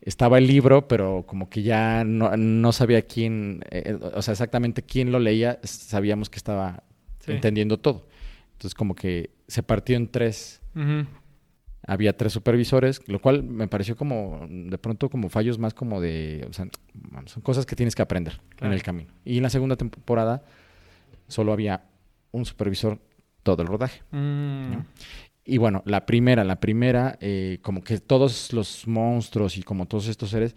estaba el libro, pero como que ya no, no sabía quién, eh, o sea, exactamente quién lo leía, sabíamos que estaba Sí. entendiendo todo. Entonces como que se partió en tres, había tres supervisores, lo cual me pareció como de pronto como fallos más como de, o sea, bueno, son cosas que tienes que aprender Claro. en el camino. Y en la segunda temporada solo había un supervisor todo el rodaje. mm, ¿no? Y bueno, la primera, la primera, eh, como que todos los monstruos y como todos estos seres,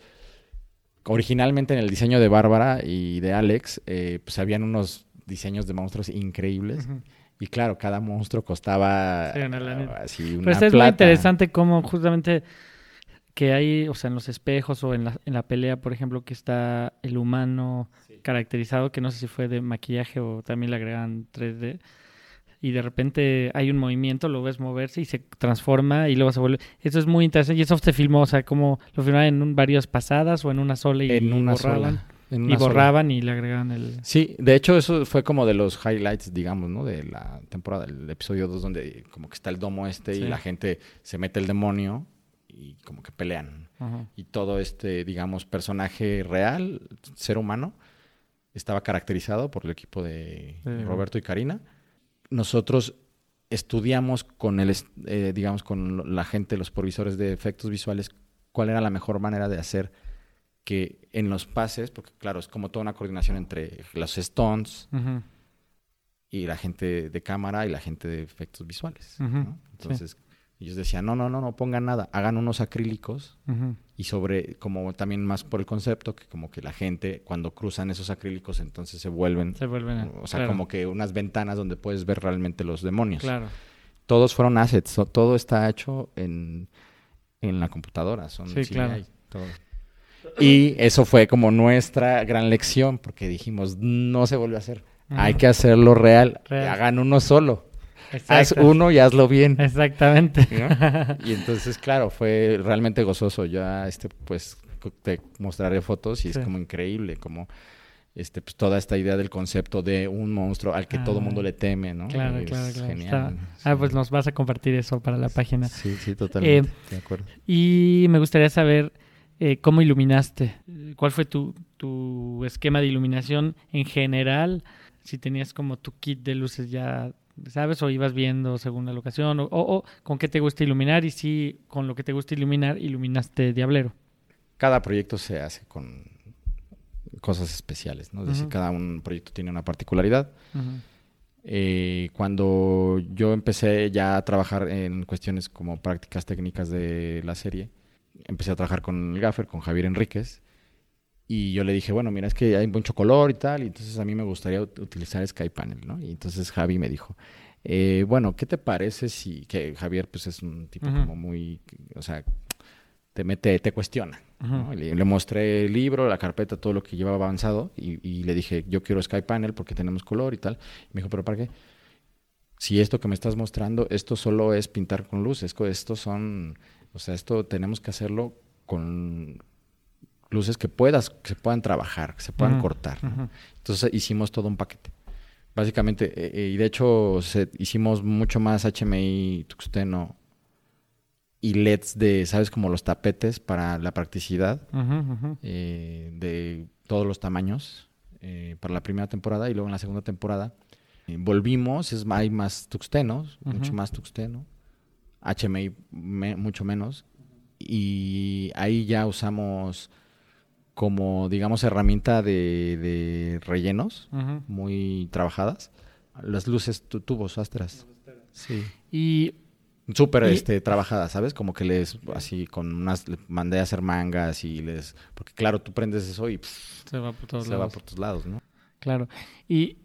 originalmente en el diseño de Bárbara y de Alex, eh, pues habían unos diseños de monstruos increíbles. Y claro, cada monstruo costaba Sí, una lanita. ah, así una Pero esto es muy plata. interesante cómo justamente que hay, o sea, en los espejos o en la, en la pelea, por ejemplo, que está el humano caracterizado, que no sé si fue de maquillaje o también le agregan 3D, y de repente hay un movimiento, lo ves moverse y se transforma y luego se vuelve... Eso es muy interesante y eso se filmó, o sea, como lo filmaban en un- varias pasadas o en una sola y en una borraban. sola. Y sola. borraban y le agregaban el... Sí, de hecho eso fue como de los highlights, digamos, ¿no? De la temporada, el episodio 2, donde como que está el domo este Sí. y la gente se mete el demonio y como que pelean. Ajá. Y todo este, digamos, personaje real, ser humano, estaba caracterizado por el equipo de Sí. Roberto y Karina. Nosotros estudiamos con el, eh, digamos, con la gente, los provisores de efectos visuales, cuál era la mejor manera de hacer que en los pases, porque claro, es como toda una coordinación entre los stunts Ujú. y la gente de cámara y la gente de efectos visuales. Entonces, ellos decían, no, no, no, no pongan nada, hagan unos acrílicos y sobre, como también más por el concepto, que como que la gente cuando cruzan esos acrílicos entonces se vuelven, Se vuelven... a- o sea, claro, como que unas ventanas donde puedes ver realmente los demonios. Claro. Todos fueron assets, todo está hecho en, en la computadora, son Sí, CGI, claro. todo. Y eso fue como nuestra gran lección, porque dijimos, no se vuelve a hacer, hay que hacerlo real, Real. hagan uno solo, haz uno y hazlo bien. Exactamente. ¿no? Y entonces, claro, fue realmente gozoso. Ya, este, pues, te mostraré fotos y Sí. es como increíble, como, este, pues, toda esta idea del concepto de un monstruo al que todo Ah, mundo le teme, ¿no? Claro, Es claro, claro. Genial. Está- Ah, pues nos vas a compartir eso para la página. Sí, sí, totalmente. de acuerdo. Y me gustaría saber eh, cómo iluminaste. ¿Cuál fue tu, tu esquema de iluminación en general? Si tenías como tu kit de luces ya, ¿sabes? O ibas viendo según la locación. O, o- o con qué te gusta iluminar. Y si con lo que te gusta iluminar, iluminaste Diablero. Cada proyecto se hace con cosas especiales, ¿no? Es decir, cada un proyecto tiene una particularidad. Eh, cuando yo empecé ya a trabajar en cuestiones como prácticas técnicas de la serie, empecé a trabajar con el gaffer, con Javier Enríquez, y yo le dije, bueno, mira, es que hay mucho color y tal, y entonces a mí me gustaría ut- utilizar Sky Panel, ¿no? Y entonces Javi me dijo, eh, bueno, ¿qué te parece si que Javier pues es un tipo Ujú. como muy, o sea, te mete, te cuestiona. ¿no? Ujú. Y Le, le mostré el libro, la carpeta, todo lo que llevaba avanzado y, y le dije, yo quiero Sky Panel porque tenemos color y tal. Y me dijo, ¿pero para qué? Si esto que me estás mostrando, esto solo es pintar con luz, esto, esto son, o sea, esto tenemos que hacerlo con luces que puedas, que se puedan trabajar, que se puedan cortar. Entonces hicimos todo un paquete. Básicamente, eh, eh, y de hecho se- hicimos mucho más HMI, tuxteno y LEDs de, ¿sabes? Como los tapetes para la practicidad eh, de todos los tamaños eh, para la primera temporada y luego en la segunda temporada volvimos, es, hay más tuxtenos, mucho más tuxteno, HMI me- mucho menos. Y ahí ya usamos como digamos herramienta de, de rellenos muy trabajadas. Las luces tu- tubos astras sí. Y súper este trabajadas sabes como que les así con unas le mandé a hacer mangas y les porque claro tú prendes eso y pff, se va por todos se va lados. por tus lados no Claro. Y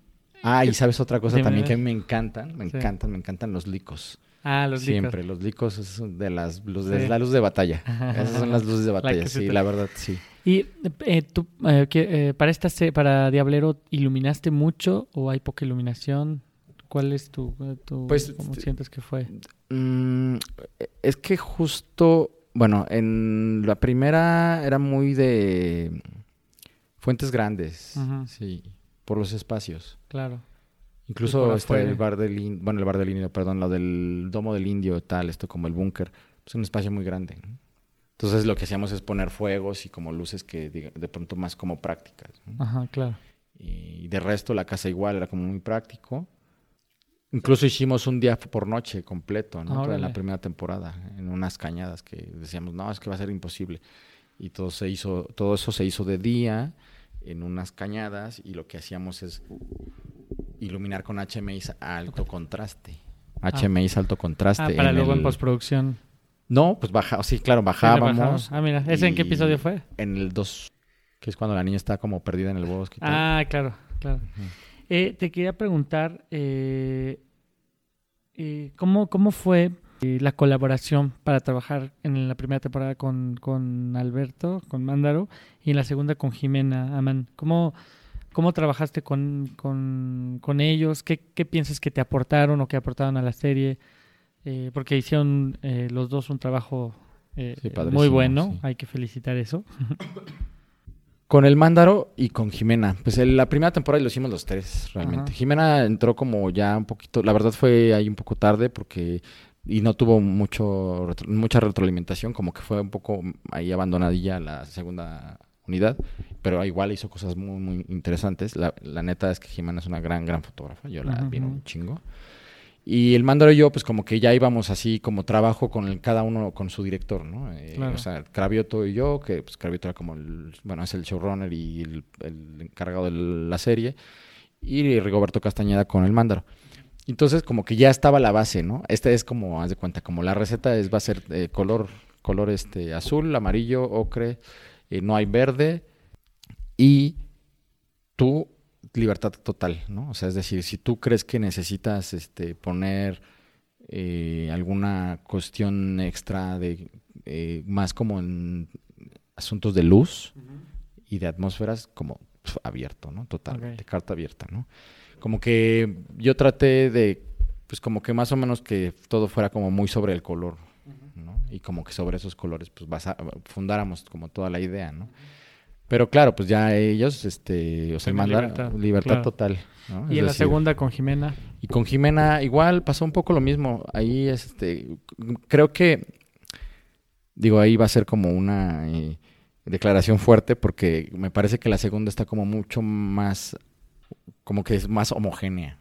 ah y sabes otra cosa también que a mí me encantan me Sí. encantan me encantan los licos ah, los licos. siempre los licos es de las de Sí. la luz de batalla esas son las luces de batalla se sí te- la verdad sí Y eh, tú, eh, eh, para esta para Diablero, ¿iluminaste mucho o hay poca iluminación? ¿Cuál es tu, eh, tu Pues, cómo sientes que fue? Mm, es que justo, bueno, en la primera era muy de fuentes grandes, sí, por los espacios. Claro. Incluso está el bar del indio, bueno, el bar del indio, perdón, lo del domo del indio, tal, esto como el búnker, es un espacio muy grande. ¿no? Entonces lo que hacíamos es poner fuegos y como luces que de pronto más como prácticas. ¿no? Ajá, claro. Y de resto la casa igual era como muy práctico. Incluso hicimos un día por noche completo, ¿no? Órale. la primera temporada, en unas cañadas que decíamos, no, es que va a ser imposible. Y todo se hizo, todo eso se hizo de día, en unas cañadas, y lo que hacíamos es iluminar con HMI a alto contraste. HMI alto contraste. Ah, para en luego en postproducción. No, pues baja, sí, claro, le bajábamos. Ah, mira, ¿ese en qué episodio fue? En el 2, que es cuando la niña está como perdida en el bosque. Ah, claro, claro. Eh, te quería preguntar, eh, eh, ¿cómo, ¿cómo fue eh, la colaboración para trabajar en la primera temporada con, con Alberto, con Mándaro, y en la segunda con Jimena Amán? ¿Cómo, cómo trabajaste con, con, con ellos? ¿Qué, ¿Qué piensas que te aportaron o que aportaron a la serie? Eh, porque hicieron eh, los dos un trabajo eh, Sí, muy bueno, sí. hay que felicitar eso. Con el Mándaro y con Jimena. Pues la primera temporada lo hicimos los tres, realmente. Ajá. Jimena entró como ya un poquito, la verdad fue ahí un poco tarde porque y no tuvo mucho mucha retroalimentación, como que fue un poco ahí abandonadilla la segunda unidad, pero igual hizo cosas muy muy interesantes. La, la neta es que Jimena es una gran gran fotógrafa, yo la admiro ujú. un chingo. Y el Mándaro y yo, pues como que ya íbamos así como trabajo con el, cada uno con su director, ¿no? Eh, Claro. O sea, Cravioto y yo, que pues Cravioto era como el, bueno, es el showrunner y el, el encargado de la serie, y Rigoberto Castañeda con el Mándaro. Entonces como que ya estaba la base, ¿no? Esta es como, haz de cuenta, como la receta es, va a ser eh, color, color este, azul, amarillo, ocre, eh, no hay verde, y tú libertad total, ¿no? O sea, es decir, si tú crees que necesitas este, poner eh, alguna cuestión extra de eh, más como en asuntos de luz y de atmósferas, como pf, abierto, ¿no? Totalmente, carta abierta, ¿no? Como que yo traté de, pues como que más o menos que todo fuera como muy sobre el color. Y como que sobre esos colores, pues basa- fundáramos como toda la idea, ¿no? Pero claro, pues ya ellos, este, o sea, mandaron libertad, libertad, claro. total. ¿no? Y Es en la segunda con Jimena. y con Jimena igual pasó un poco lo mismo. Ahí, este, creo que, digo, ahí va a ser como una eh, declaración fuerte porque me parece que la segunda está como mucho más, como que es más homogénea.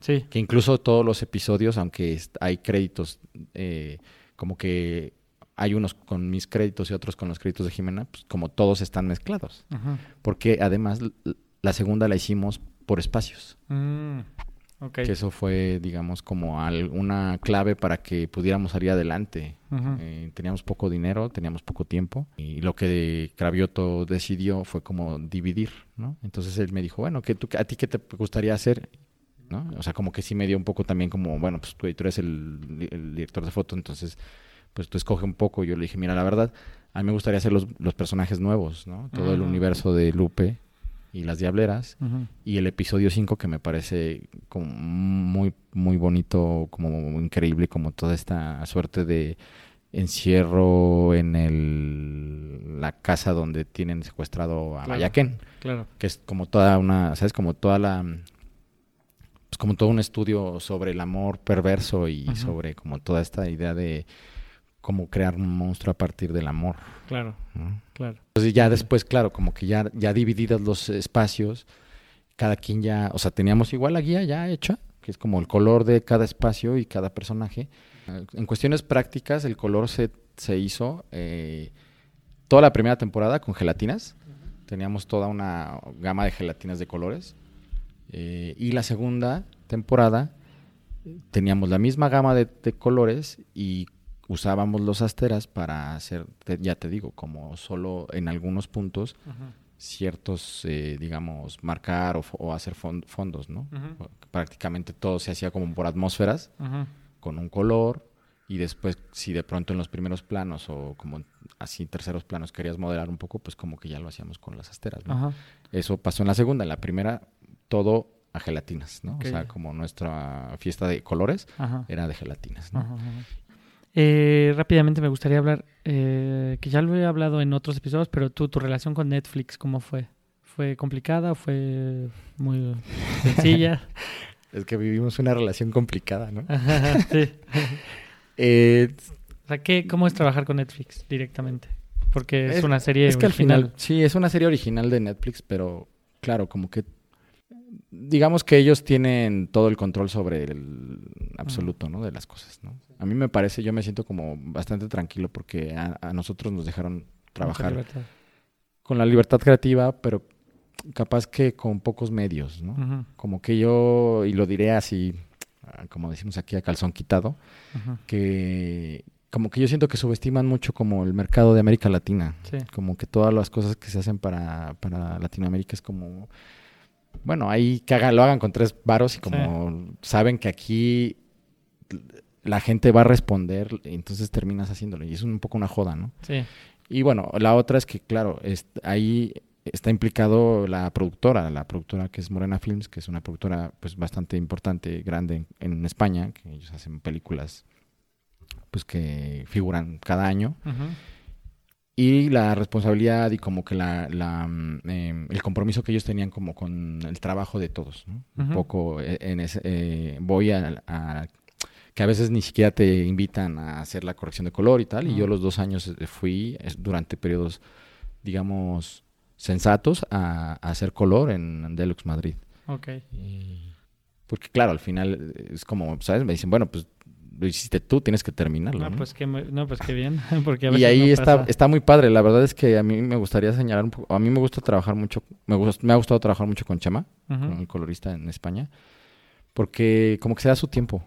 Sí. Que incluso todos los episodios, aunque hay créditos, eh, como que hay unos con mis créditos y otros con los créditos de Jimena, pues como todos están mezclados. Porque además la segunda la hicimos por espacios. Mm. Que eso fue, digamos, como una clave para que pudiéramos salir adelante. Eh, teníamos poco dinero, teníamos poco tiempo. Y lo que Cravioto decidió fue como dividir, ¿no? Entonces él me dijo, bueno, ¿qué tú, ¿a ti qué te gustaría hacer? ¿No? O sea, como que sí me dio un poco también como, bueno, pues tú, tú eres el, el director de foto, entonces, pues tú escoge un poco. Yo le dije, mira, la verdad, a mí me gustaría hacer los, los personajes nuevos, ¿no? Todo el Ujú. universo de Lupe y las Diableras. Y el episodio 5 que me parece como muy, muy bonito, como increíble, como toda esta suerte de encierro en el, la casa donde tienen secuestrado a Claro. Mayaquén, Claro. que es como toda una, ¿sabes? Como toda la... Como todo un estudio sobre el amor perverso y sobre como toda esta idea de cómo crear un monstruo a partir del amor. Claro. ¿no? Claro. Entonces ya después, claro, como que ya, ya divididos los espacios, cada quien ya, o sea, teníamos igual la guía ya hecha, que es como el color de cada espacio y cada personaje. Eh, En cuestiones prácticas, el color se, se hizo eh, toda la primera temporada con gelatinas. Teníamos toda una gama de gelatinas de colores. Eh, y la segunda temporada teníamos la misma gama de, de colores y usábamos los asteras para hacer, te- ya te digo, como solo en algunos puntos ciertos, eh, digamos, marcar o, hacer fon- fondos, ¿no? Prácticamente todo se hacía como por atmósferas, con un color, y después si de pronto en los primeros planos o como así terceros planos querías modelar un poco, pues como que ya lo hacíamos con las asteras, ¿no? Eso pasó en la segunda, en la primera todo a gelatinas, ¿no? O sea, como nuestra fiesta de colores Ajá. era de gelatinas, ¿no? Ajá, ajá. Eh, rápidamente me gustaría hablar, eh, que ya lo he hablado en otros episodios, pero tú, tu relación con Netflix, ¿cómo fue? ¿Fue complicada o fue muy sencilla? Es que vivimos una relación complicada, ¿no? Sí. Eh, O sea, ¿qué, ¿cómo es trabajar con Netflix directamente? Porque es, Es- una serie es que al final, sí, es una serie original de Netflix, pero claro, como que digamos que ellos tienen todo el control sobre el absoluto, ¿no? De las cosas, ¿no? A mí me parece, yo me siento como bastante tranquilo porque a, a nosotros nos dejaron trabajar con la libertad creativa, pero capaz que con pocos medios, ¿no? Como que yo, y lo diré así, ah, como decimos aquí a calzón quitado, que como que yo siento que subestiman mucho como el mercado de América Latina. Sí. Como que todas las cosas que se hacen para, para Latinoamérica es como... Bueno, ahí que hagan, lo hagan con tres varos y como saben que aquí la gente va a responder, entonces terminas haciéndolo. Y es un poco una joda, ¿no? Sí. Y bueno, la otra es que, claro, es- ahí está implicado la productora, la productora que es Morena Films, que es una productora pues bastante importante, grande en, en España, que ellos hacen películas pues que figuran cada año. Y la responsabilidad y como que la, la, mm, em, el compromiso que ellos tenían como con el trabajo de todos, ¿no? Un poco eh, en ese, eh, voy a, a- que a veces ni siquiera te invitan a hacer la corrección de color y tal, y yo los dos años eh, fui durante periodos, digamos, sensatos a, a hacer color en Deluxe Madrid. Ok. Y- porque claro, al final eh, es como, ¿sabes? Me dicen, bueno, pues lo hiciste tú, tienes que terminarlo. No, ¿no? pues mu- no, pues qué bien. Porque a Y veces ahí no está, pasa. está muy padre. La verdad es que a mí me gustaría señalar un poco. A mí me gusta trabajar mucho. Me, gust- me ha gustado trabajar mucho con Chema, Ujú, con el colorista en España, porque como que se da su tiempo.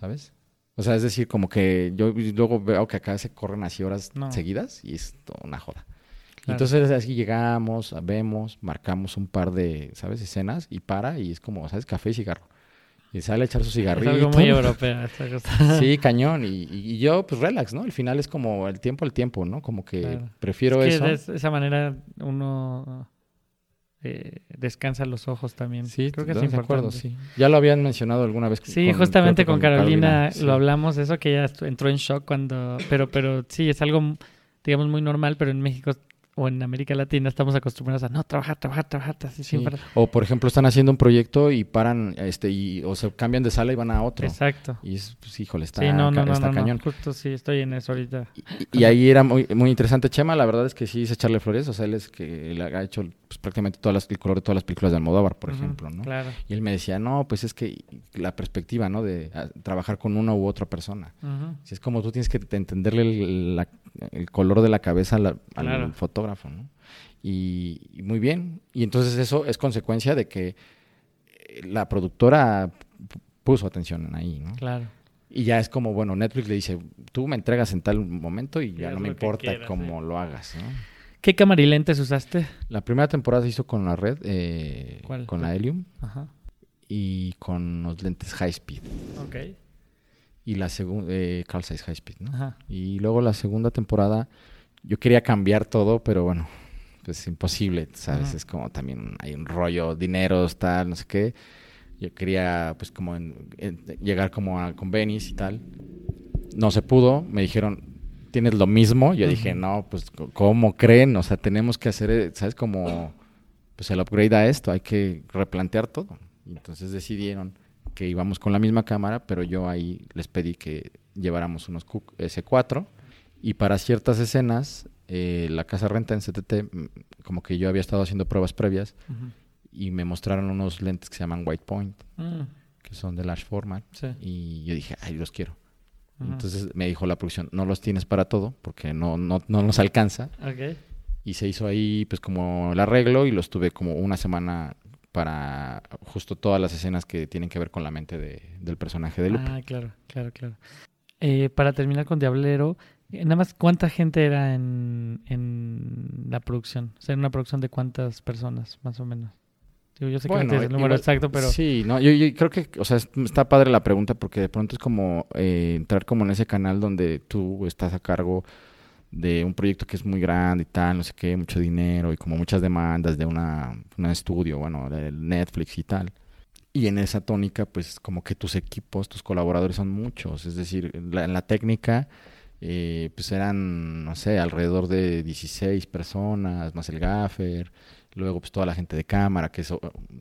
¿sabes? O sea, es decir, como que yo luego veo que acá se corren así horas No. seguidas y es una joda. Y Claro. Entonces así llegamos, vemos, marcamos un par de, ¿sabes? Escenas y para y es como, ¿sabes? Café y cigarro. Y sale a echar su Es cigarrito. algo muy europeo. esta cosa. Sí, cañón. Y, y- yo, pues relax, ¿no? Al final es como el tiempo al tiempo, ¿no? Como que Claro. prefiero Es eso. de esa manera uno eh, descansa los ojos también. Sí, creo que es importante. acuerdo, sí. Ya lo habían mencionado alguna vez. Sí, con- justamente con Carolina, sí. lo hablamos, eso que ella entró en shock cuando, pero, pero sí, es algo, digamos, muy normal, pero en México o en América Latina estamos acostumbrados a no trabajar, trabajar, trabajar, así Sí. sin parar. O por ejemplo, están haciendo un proyecto y paran, este, y, o se cambian de sala y van a otro. Exacto. Y es, pues, híjole, está, sí, no, no, ca- no, está cañón. justo sí, estoy en eso ahorita. Y, y ahí era muy, muy interesante Chema, la verdad es que sí es echarle flores, o sea, él es que él ha hecho pues, prácticamente todas las, el color de todas las películas de Almodóvar, por Ujú, ejemplo, ¿no? Claro. Y él me decía, no, pues es que la perspectiva, ¿no? De ah, trabajar con una u otra persona. Ujú. Si es como tú tienes que te- entenderle el, la- el color de la cabeza a la- al Claro. fotógrafo, ¿no? Y, y muy bien. Y entonces eso es consecuencia de que eh, la productora puso atención ahí, ¿no? Claro. Y ya es como, bueno, Netflix le dice, tú me entregas en tal momento y ya no me importa quieras, cómo lo hagas, ¿no? ¿Qué cámara y lentes usaste? La primera temporada se hizo con la red, eh, ¿Cuál? con la Helium. Ajá. y con unos lentes high speed. Ok. Y la segunda, eh, Carl Zeiss high speed, ¿no? Ajá. Y luego la segunda temporada, yo quería cambiar todo, pero bueno, pues imposible, ¿sabes? Ajá. Es como también hay un rollo, dineros, tal, no sé qué. Yo quería, pues, como en- en- llegar como a convenis y tal. No se pudo, me dijeron, ¿tienes lo mismo? Yo dije, no, pues, ¿cómo creen? O sea, tenemos que hacer, ¿sabes? Como, pues, el upgrade a esto, hay que replantear todo. Y entonces decidieron que íbamos con la misma cámara, pero yo ahí les pedí que lleváramos unos Q- S4 y para ciertas escenas, eh, la casa renta en CTT, mm, como que yo había estado haciendo pruebas previas y me mostraron unos lentes que se llaman White Point, Mm, que son de large format, sí. y yo dije, ay, los quiero. Entonces me dijo la producción, no los tienes para todo, porque no, no, no nos alcanza. Y se hizo ahí, pues, como el arreglo y los tuve como una semana para justo todas las escenas que tienen que ver con la mente de- del personaje de Lupe. Ah, claro, claro, claro. Eh, para terminar con Diablero, nada más, ¿cuánta gente era en, en la producción? O sea, en una producción de cuántas personas, más o menos. Digo, yo sé que no tienes el número igual- exacto, pero... Sí, no, yo, yo creo que, o sea, es- está padre la pregunta porque de pronto es como eh, entrar como en ese canal donde tú estás a cargo de un proyecto que es muy grande y tal, no sé qué, mucho dinero y como muchas demandas de una, un estudio, bueno, de Netflix y tal. Y en esa tónica, pues como que tus equipos, tus colaboradores son muchos. Es decir, la- en la técnica, eh, pues eran, no sé, alrededor de 16 personas, más el gaffer. Luego, pues toda la gente de cámara, que es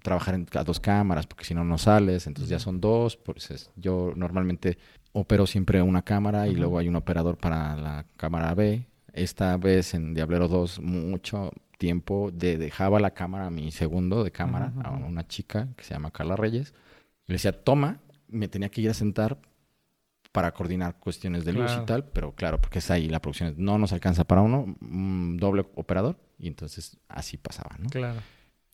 trabajar en a dos cámaras, porque si no, no sales. Entonces ya son dos. Pues es- yo normalmente opero siempre una cámara y luego hay un operador para la cámara B. Esta vez en Diablero 2, mucho tiempo de, dejaba la cámara a mi segundo de cámara, a una chica que se llama Carla Reyes. Le decía, toma, me tenía que ir a sentar para coordinar cuestiones de luz Claro. y tal, pero claro, porque es ahí la producción, no nos alcanza para uno, un doble operador, y entonces así pasaba, ¿no? Claro.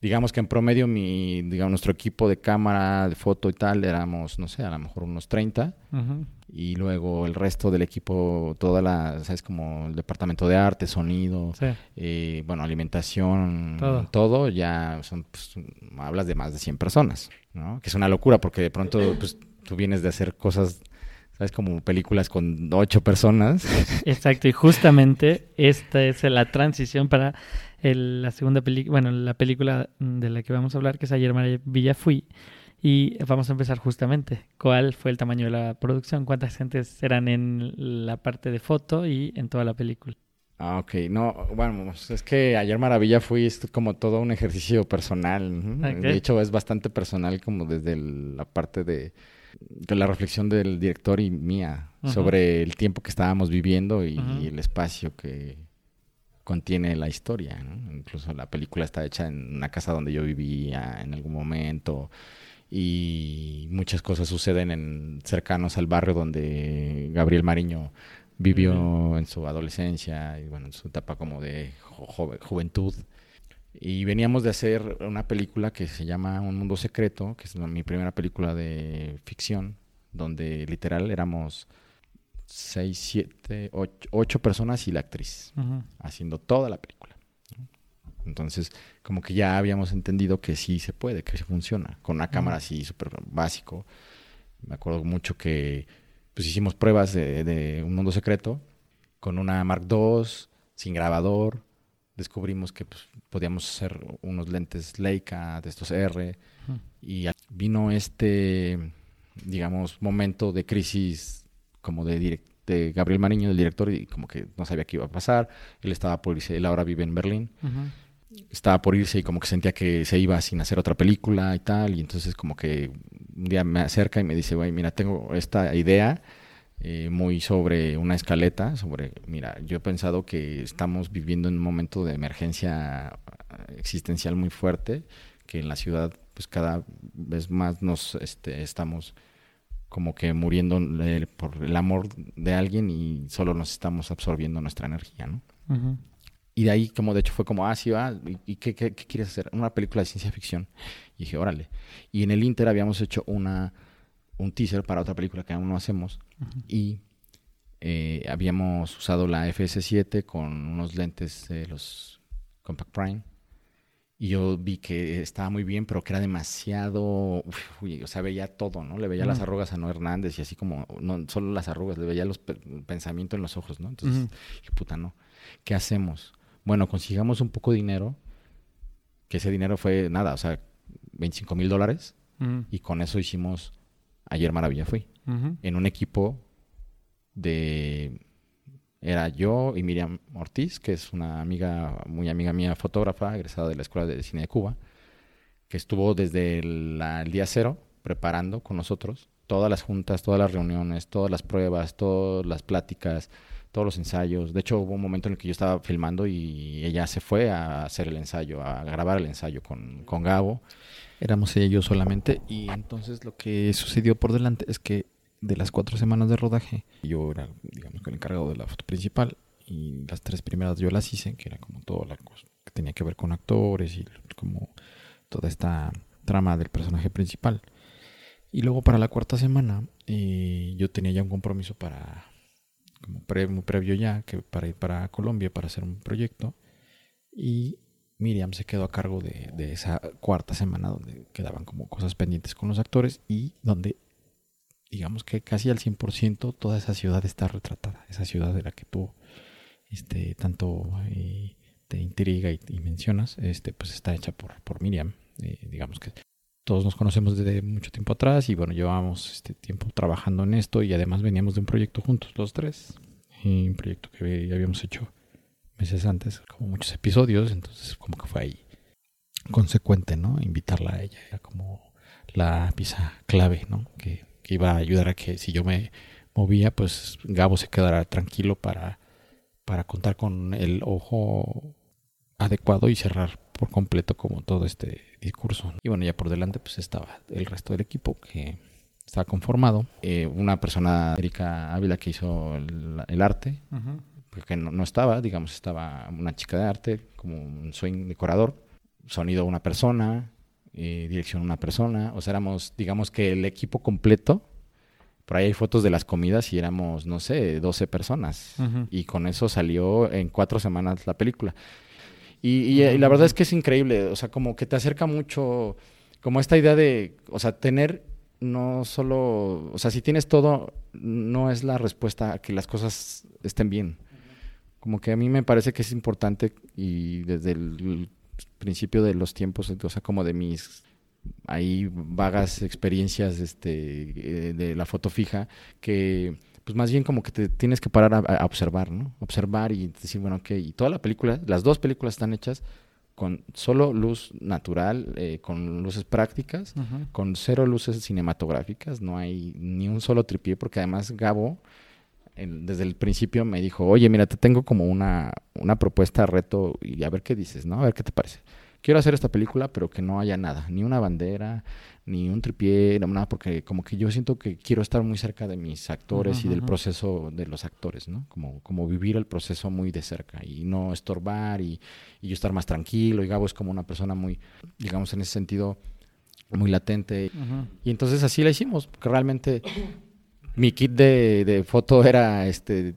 Digamos que en promedio mi, digamos, nuestro equipo de cámara, de foto y tal, éramos, no sé, a lo mejor unos 30, Ujú. y luego el resto del equipo, toda la, ¿sabes? Como el departamento de arte, sonido, Sí. eh, bueno, alimentación, Todo. todo, ya son, pues, hablas de más de 100 personas, ¿no? Que es una locura porque de pronto, pues, tú vienes de hacer cosas, ¿sabes? Como películas con ocho personas. Exacto, y justamente esta es la transición para el- la segunda película, bueno, la película de la que vamos a hablar, que es Ayer Maravilla Fui. Y vamos a empezar justamente. ¿Cuál fue el tamaño de la producción? ¿Cuántas gentes eran en la parte de foto y en toda la película? Ah, ok. No, bueno, pues, es que ayer Maravilla fui es como todo un ejercicio personal. De hecho, es bastante personal como desde la parte de, de la reflexión del director y mía sobre el tiempo que estábamos viviendo y, el espacio que contiene la historia. ¿no? Incluso la película está hecha en una casa donde yo vivía en algún momento y muchas cosas suceden en cercanos al barrio donde Gabriel Mariño vivió en su adolescencia y bueno, en su etapa como de jo- juventud. Y veníamos de hacer una película que se llama Un Mundo Secreto, que es mi primera película de ficción, donde literal éramos seis, siete, ocho, ocho personas y la actriz haciendo toda la película. Entonces, como que ya habíamos entendido que sí se puede, que sí funciona, con una cámara así súper básico. Me acuerdo mucho que pues hicimos pruebas de, de Un Mundo Secreto con una Mark II, sin grabador. Descubrimos que pues, podíamos hacer unos lentes Leica de estos R. Y vino este, digamos, momento de crisis como de, direc- de Gabriel Mariño, del director, y como que no sabía qué iba a pasar. Él estaba por irse, él ahora vive en Berlín. Estaba por irse y como que sentía que se iba sin hacer otra película y tal. Y entonces como que un día me acerca y me dice, güey, mira, tengo esta idea eh, muy sobre una escaleta, sobre, mira, yo he pensado que estamos viviendo en un momento de emergencia eh, existencial muy fuerte, que en la ciudad pues cada vez más nos este, estamos como que muriendo por el amor de alguien y solo nos estamos absorbiendo nuestra energía, ¿no? Y de ahí, como de hecho, fue como, ah, sí, va, ¿y, y qué, qué- qué quieres hacer? Una película de ciencia ficción. Y dije, órale. Y en el Inter habíamos hecho una, un teaser para otra película que aún no hacemos. Ujú. Y eh, habíamos usado la FS7 con unos lentes de los Compact Prime. Y yo vi que estaba muy bien, pero que era demasiado. uf, uy, o sea, veía todo, ¿no? Le veía las arrugas a Noé Hernández y así como. No solo las arrugas, le veía los pe- pensamientos en los ojos, ¿no? Entonces, dije, puta, no. ¿Qué hacemos? Bueno, consigamos un poco de dinero. Que ese dinero fue nada, o sea, 25 mil dólares. Y con eso hicimos. Ayer Maravilla Fui. En un equipo de. Era yo y Miriam Ortiz, que es una amiga, muy amiga mía, fotógrafa, egresada de la Escuela de Cine de Cuba, que estuvo desde el, la- el día cero preparando con nosotros todas las juntas, todas las reuniones, todas las pruebas, todas las pláticas, todos los ensayos. De hecho, hubo un momento en el que yo estaba filmando y ella se fue a hacer el ensayo, a grabar el ensayo con, con Gabo. Éramos ella y yo solamente. Y entonces lo que sucedió por delante es que de las cuatro semanas de rodaje, yo era, digamos, el encargado de la foto principal. Y las tres primeras yo las hice, que era como todo la cosa que tenía que ver con actores y como toda esta trama del personaje principal. Y luego para la cuarta semana eh, yo tenía ya un compromiso para, como pre- muy previo ya, que para ir para Colombia para hacer un proyecto. Y Miriam se quedó a cargo de, esa cuarta semana donde quedaban como cosas pendientes con los actores y donde digamos que casi al 100% toda esa ciudad está retratada. Esa ciudad de la que tú este, tanto eh, te intriga y, y mencionas, este, pues está hecha por, por Miriam. Eh, digamos que todos nos conocemos desde mucho tiempo atrás y bueno, llevábamos este tiempo trabajando en esto y además veníamos de un proyecto juntos, los tres. Y un proyecto que habíamos hecho meses antes, como muchos episodios, entonces como que fue ahí consecuente, ¿no? Invitarla a ella, era como la pieza clave, ¿no? Que, que iba a ayudar a que si yo me movía, pues Gabo se quedara tranquilo para, para contar con el ojo adecuado y cerrar por completo como todo este discurso. Y bueno, ya por delante pues estaba el resto del equipo que estaba conformado. Eh, una persona, Erika Ávila, que hizo el, arte, Ujú. Porque no, no estaba, digamos, estaba una chica de arte, como un swing decorador, sonido una persona, eh, dirección una persona, o sea, éramos, digamos que el equipo completo, por ahí hay fotos de las comidas y éramos, no sé, 12 personas, y con eso salió en cuatro semanas la película. Y, y, y la verdad es que es increíble, o sea, como que te acerca mucho, como esta idea de, o sea, tener no solo, o sea, si tienes todo, no es la respuesta a que las cosas estén bien. Como que a mí me parece que es importante y desde el principio de los tiempos, o sea, como de mis ahí vagas experiencias este, eh, de la foto fija, que pues más bien como que te tienes que parar a, a observar, ¿no? Observar y decir, bueno, ok, y toda la película, las dos películas están hechas con solo luz natural, eh, con luces prácticas, con cero luces cinematográficas, no hay ni un solo tripié, porque además Gabo desde el principio me dijo, oye, mira, te tengo como una, una propuesta, reto, y a ver qué dices, ¿no? A ver qué te parece. Quiero hacer esta película, pero que no haya nada, ni una bandera, ni un tripié, nada, porque como que yo siento que quiero estar muy cerca de mis actores y del proceso de los actores, ¿no? Como, como vivir el proceso muy de cerca y no estorbar y, y yo estar más tranquilo. Y Gabo es como una persona muy, digamos, en ese sentido, muy latente. Y entonces así la hicimos, porque realmente mi kit de, de foto era, este,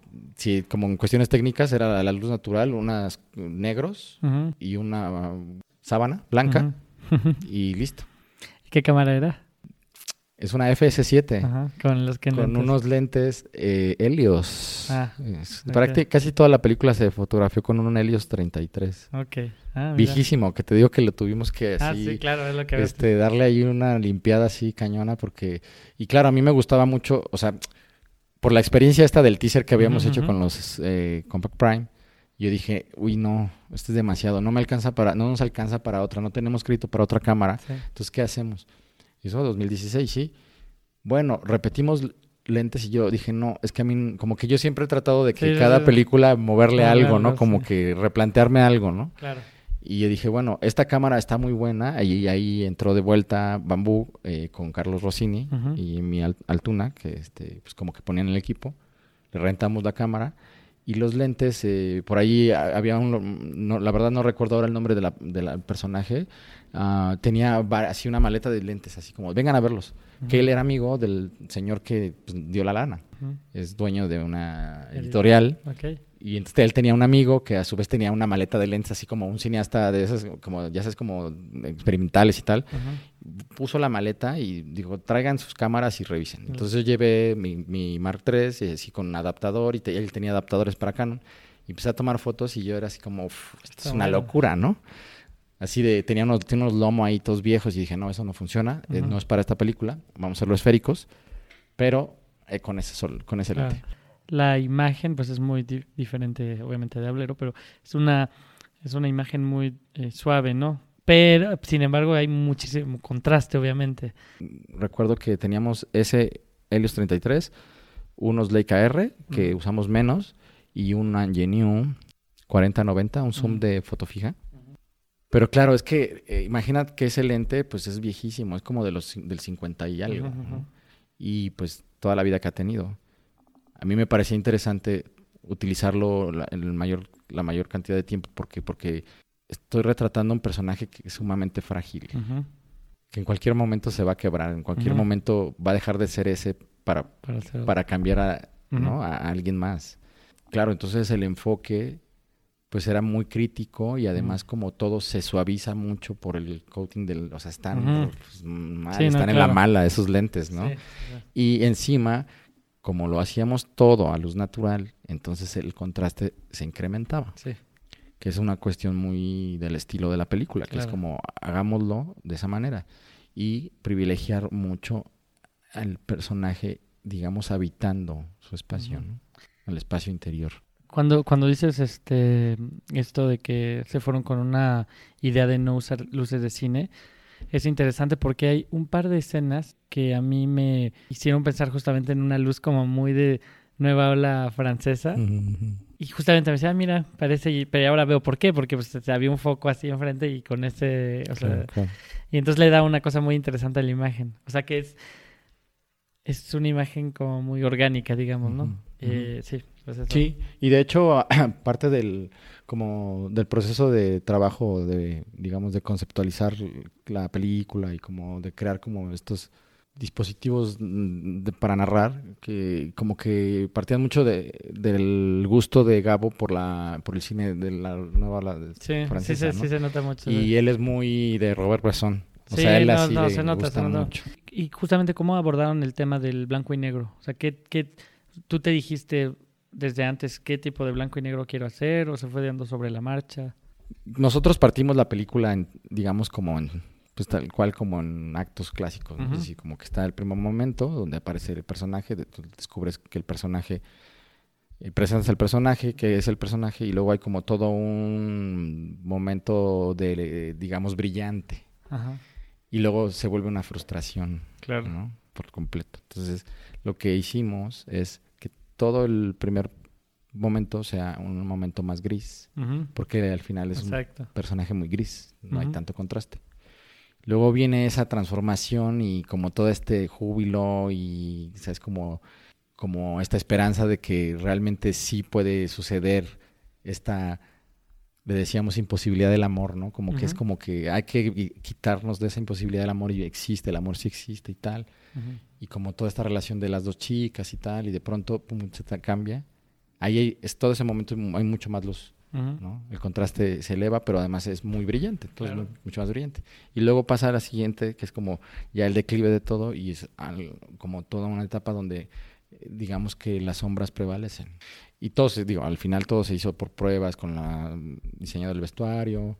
como en cuestiones técnicas, era la luz natural, unas negros y una uh, sábana blanca Ujú. y listo. ¿Qué cámara era? Es una FS7 Ajá, con los que con lentes. unos lentes eh, Helios. Ah, Es- ok. prácti- Casi toda la película se fotografió con un Helios 33. Ok. Ah. Viejísimo, que te digo que lo tuvimos que Ah, así... sí, claro, es lo que ves. este, darle ahí una limpiada así cañona porque y claro a mí me gustaba mucho o sea por la experiencia esta del teaser que habíamos hecho con los eh, Compact Prime yo dije uy no esto es demasiado no me alcanza para no nos alcanza para otra no tenemos crédito para otra cámara Sí. entonces qué hacemos y eso 2016 sí bueno repetimos lentes y yo dije no es que a mí como que yo siempre he tratado de que Sí, cada sí. película moverle algo no como sí. que replantearme algo no Claro. y yo dije, bueno, esta cámara está muy buena. Y ahí entró de vuelta Bambú eh, con Carlos Rossini y mi Al- Altuna, que este, pues como que ponían el equipo. Le rentamos la cámara. Y los lentes, eh, por ahí ha- había un, no, la verdad no recuerdo ahora el nombre del de la- personaje, ah, tenía así una maleta de lentes, así como, vengan a verlos. Que él era amigo del señor que pues, dio la lana. Es dueño de una editorial y entonces él tenía un amigo que a su vez tenía una maleta de lentes, así como un cineasta de esas, como ya sabes, como experimentales y tal. Puso la maleta y dijo, traigan sus cámaras y revisen. Entonces yo llevé mi, mi Mark III, y así con adaptador, y él tenía adaptadores para Canon. Y empecé a tomar fotos y yo era así como, esto es una locura, ¿no? Así de, tenía unos, tenía unos lomos ahí todos viejos y dije, no, eso no funciona, eh, no es para esta película, vamos a hacerlo esféricos, pero eh, con ese sol, con ese lente. La imagen, pues es muy diferente, obviamente, de Hablero, pero es una, es una imagen muy eh, suave, ¿no? Pero, sin embargo, hay muchísimo contraste, obviamente. Recuerdo que teníamos ese Helios 33, unos Leica R, que usamos menos, y un Angenieux 4090, un zoom de foto fija. Pero claro, es que eh, imagina que ese lente pues es viejísimo, es como de los del 50 y algo. Y pues toda la vida que ha tenido. A mí me parecía interesante utilizarlo la, en el mayor, la mayor cantidad de tiempo porque, porque estoy retratando un personaje que es sumamente frágil. Que en cualquier momento se va a quebrar, en cualquier momento va a dejar de ser ese para, para, cambiar a, a alguien más. Claro, entonces el enfoque pues era muy crítico y además como todo se suaviza mucho por el coating del, o sea, están, pues, están en la mala esos lentes, ¿no? Y encima, como lo hacíamos todo a luz natural, entonces el contraste se incrementaba. Sí. Que es una cuestión muy del estilo de la película, que es como hagámoslo de esa manera y privilegiar mucho al personaje, digamos, habitando su espacio, ¿no? El espacio interior. Cuando, cuando dices este esto de que se fueron con una idea de no usar luces de cine, es interesante porque hay un par de escenas que a mí me hicieron pensar justamente en una luz como muy de nueva ola francesa. Y justamente me decía, ah, mira, parece, pero ahora veo por qué, porque pues, había un foco así enfrente y con ese, o sea, y entonces le da una cosa muy interesante a la imagen. O sea que es, es una imagen como muy orgánica, digamos, ¿no? eh, sí. Pues sí, y de hecho, parte del, como del proceso de trabajo, de, digamos, de conceptualizar la película y como de crear como estos dispositivos mm, para narrar, que como que partían mucho de, del gusto de Gabo por la por el cine de la nueva la sí, francesa, sí, sí, se nota mucho. Y él es muy de Robert Bresson. O sea, él así no, se nota, se nota. mucho. Y justamente cómo abordaron el tema del blanco y negro. O sea, ¿qué, qué tú te dijiste, desde antes qué tipo de blanco y negro quiero hacer o se fue dando sobre la marcha? Nosotros partimos la película, en, digamos, como en, pues tal cual como en actos clásicos, ¿no? Es como que está el primer momento donde aparece el personaje, descubres que el personaje, eh, presentas el personaje, que es el personaje, y luego hay como todo un momento de, digamos, brillante. Y luego se vuelve una frustración, claro. ¿no? Por completo. Entonces, lo que hicimos es todo el primer momento sea un momento más gris, porque al final es un personaje muy gris, no hay tanto contraste. Luego viene esa transformación y como todo este júbilo y es como, como esta esperanza de que realmente sí puede suceder esta, le decíamos, imposibilidad del amor, ¿no? Como que es como que hay que quitarnos de esa imposibilidad del amor y existe, el amor sí existe y tal y como toda esta relación de las dos chicas y tal, y de pronto pum, se cambia. Ahí es todo ese momento hay mucho más luz. ¿no? El contraste se eleva, pero además es muy brillante, entonces mucho más brillante. Y luego pasa a la siguiente, que es como ya el declive de todo y es como toda una etapa donde digamos que las sombras prevalecen. Y todo se, digo, al final todo se hizo por pruebas con la diseño del vestuario,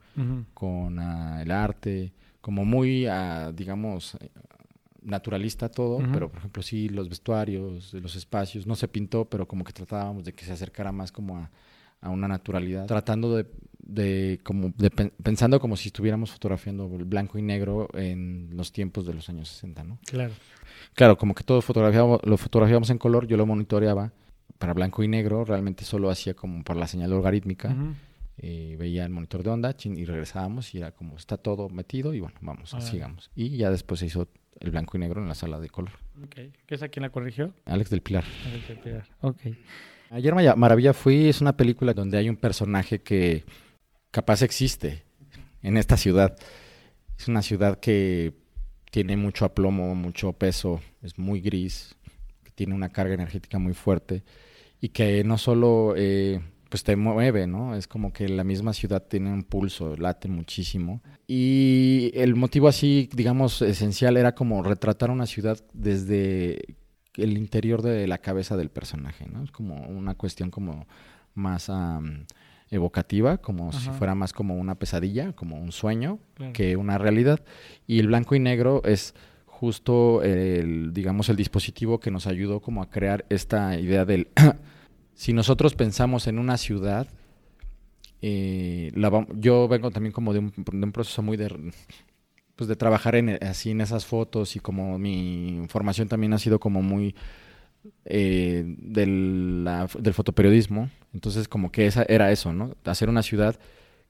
con ah, el arte, como muy, uh, digamos, naturalista todo, pero por ejemplo sí los vestuarios, los espacios, no se pintó, pero como que tratábamos de que se acercara más como a, una naturalidad, tratando de, de como de, pensando como si estuviéramos fotografiando el blanco y negro en los tiempos de los años 60, ¿no? Claro. Claro, como que todo fotografiábamos, lo fotografiábamos en color, yo lo monitoreaba para blanco y negro, realmente solo hacía como por la señal logarítmica. Eh, veía el monitor de onda y regresábamos y era como está todo metido y bueno, vamos, sigamos. Y ya después se hizo el blanco y negro en la sala de color. Okay. ¿Qué es a quién la corrigió? Alex del Pilar. Alex del Pilar, ok. Ayer Maravilla Fui es una película donde hay un personaje que capaz existe en esta ciudad. Es una ciudad que tiene mucho aplomo, mucho peso, es muy gris, tiene una carga energética muy fuerte y que no solo eh, pues te mueve, ¿no? Es como que la misma ciudad tiene un pulso, late muchísimo. Y el motivo así, digamos, esencial era como retratar una ciudad desde el interior de la cabeza del personaje, ¿no? Es como una cuestión como más evocativa, como si fuera más como una pesadilla, como un sueño, que una realidad. Y el blanco y negro es justo el, digamos, el dispositivo que nos ayudó como a crear esta idea del si nosotros pensamos en una ciudad, eh, yo vengo también como de un, proceso muy de, pues de trabajar en, así en esas fotos y como mi formación también ha sido como muy eh, del, del fotoperiodismo. Entonces como que esa era eso, ¿no? Hacer una ciudad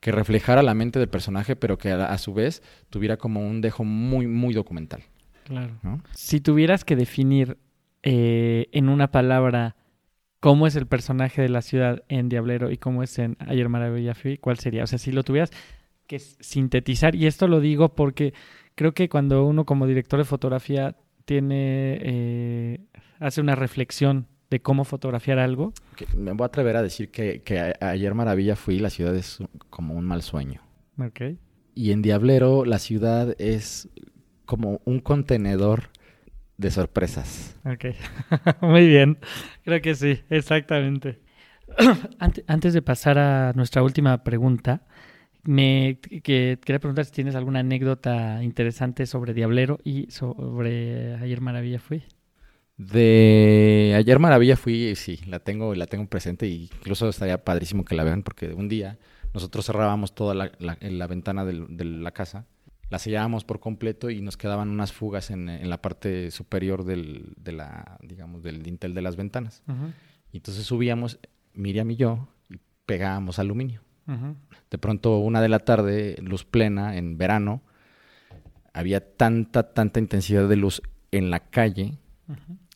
que reflejara la mente del personaje, pero que a, su vez tuviera como un dejo muy, muy documental. Claro. Si tuvieras que definir eh, en una palabra cómo es el personaje de la ciudad en Diablero y cómo es en Ayer Maravilla Fui, ¿cuál sería? O sea, si lo tuvieras que sintetizar, y esto lo digo porque creo que cuando uno como director de fotografía tiene, eh, hace una reflexión de cómo fotografiar algo. Me voy a atrever a decir que, Ayer Maravilla Fui, la ciudad es como un mal sueño. Ok. Y en Diablero la ciudad es como un contenedor de sorpresas. Ok, muy bien. Creo que sí, exactamente. Antes de pasar a nuestra última pregunta, me que, quería preguntar si tienes alguna anécdota interesante sobre Diablero y sobre Ayer Maravilla Fui. De Ayer Maravilla Fui, sí, la tengo, la tengo presente y incluso estaría padrísimo que la vean porque un día nosotros cerrábamos toda la, la, ventana de la casa la sellábamos por completo y nos quedaban unas fugas en, la parte superior del, de la, digamos, del dintel de las ventanas. Y entonces subíamos, Miriam y yo, y pegábamos aluminio. De pronto, una de la tarde, luz plena, en verano, había tanta, tanta intensidad de luz en la calle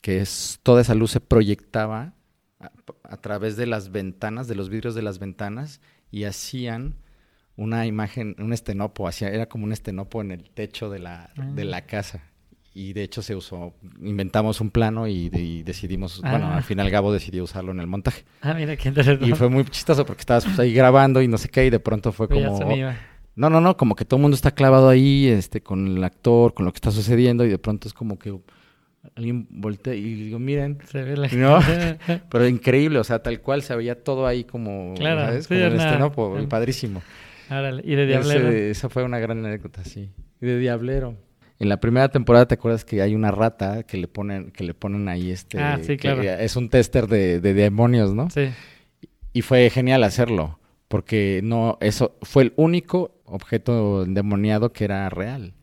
que es, toda esa luz se proyectaba a, a, través de las ventanas, de los vidrios de las ventanas, y hacían una imagen, un estenopo, hacia, era como un estenopo en el techo de la, de la casa. Y de hecho se usó, inventamos un plano y, decidimos, bueno, al ah. final Gabo decidió usarlo en el montaje. Ah, mira qué interesante. Y fue muy chistoso porque estabas pues, ahí grabando y no sé qué, y de pronto fue como... No, no, no, como que todo el mundo está clavado ahí, este, con el actor, con lo que está sucediendo, y de pronto es como que alguien voltea y digo, miren, se ve la... ¿no? pero increíble, o sea, tal cual se veía todo ahí como, claro, ¿sabes? como en este, padrísimo. ¿Y de Diablero? esa fue una gran anécdota, sí. Y de Diablero. En la primera temporada, ¿te acuerdas que hay una rata que le ponen, que le ponen ahí este... Ah, sí, claro. Es un tester de, demonios, ¿no? Sí. Y fue genial hacerlo, porque no, eso fue el único objeto endemoniado que era real.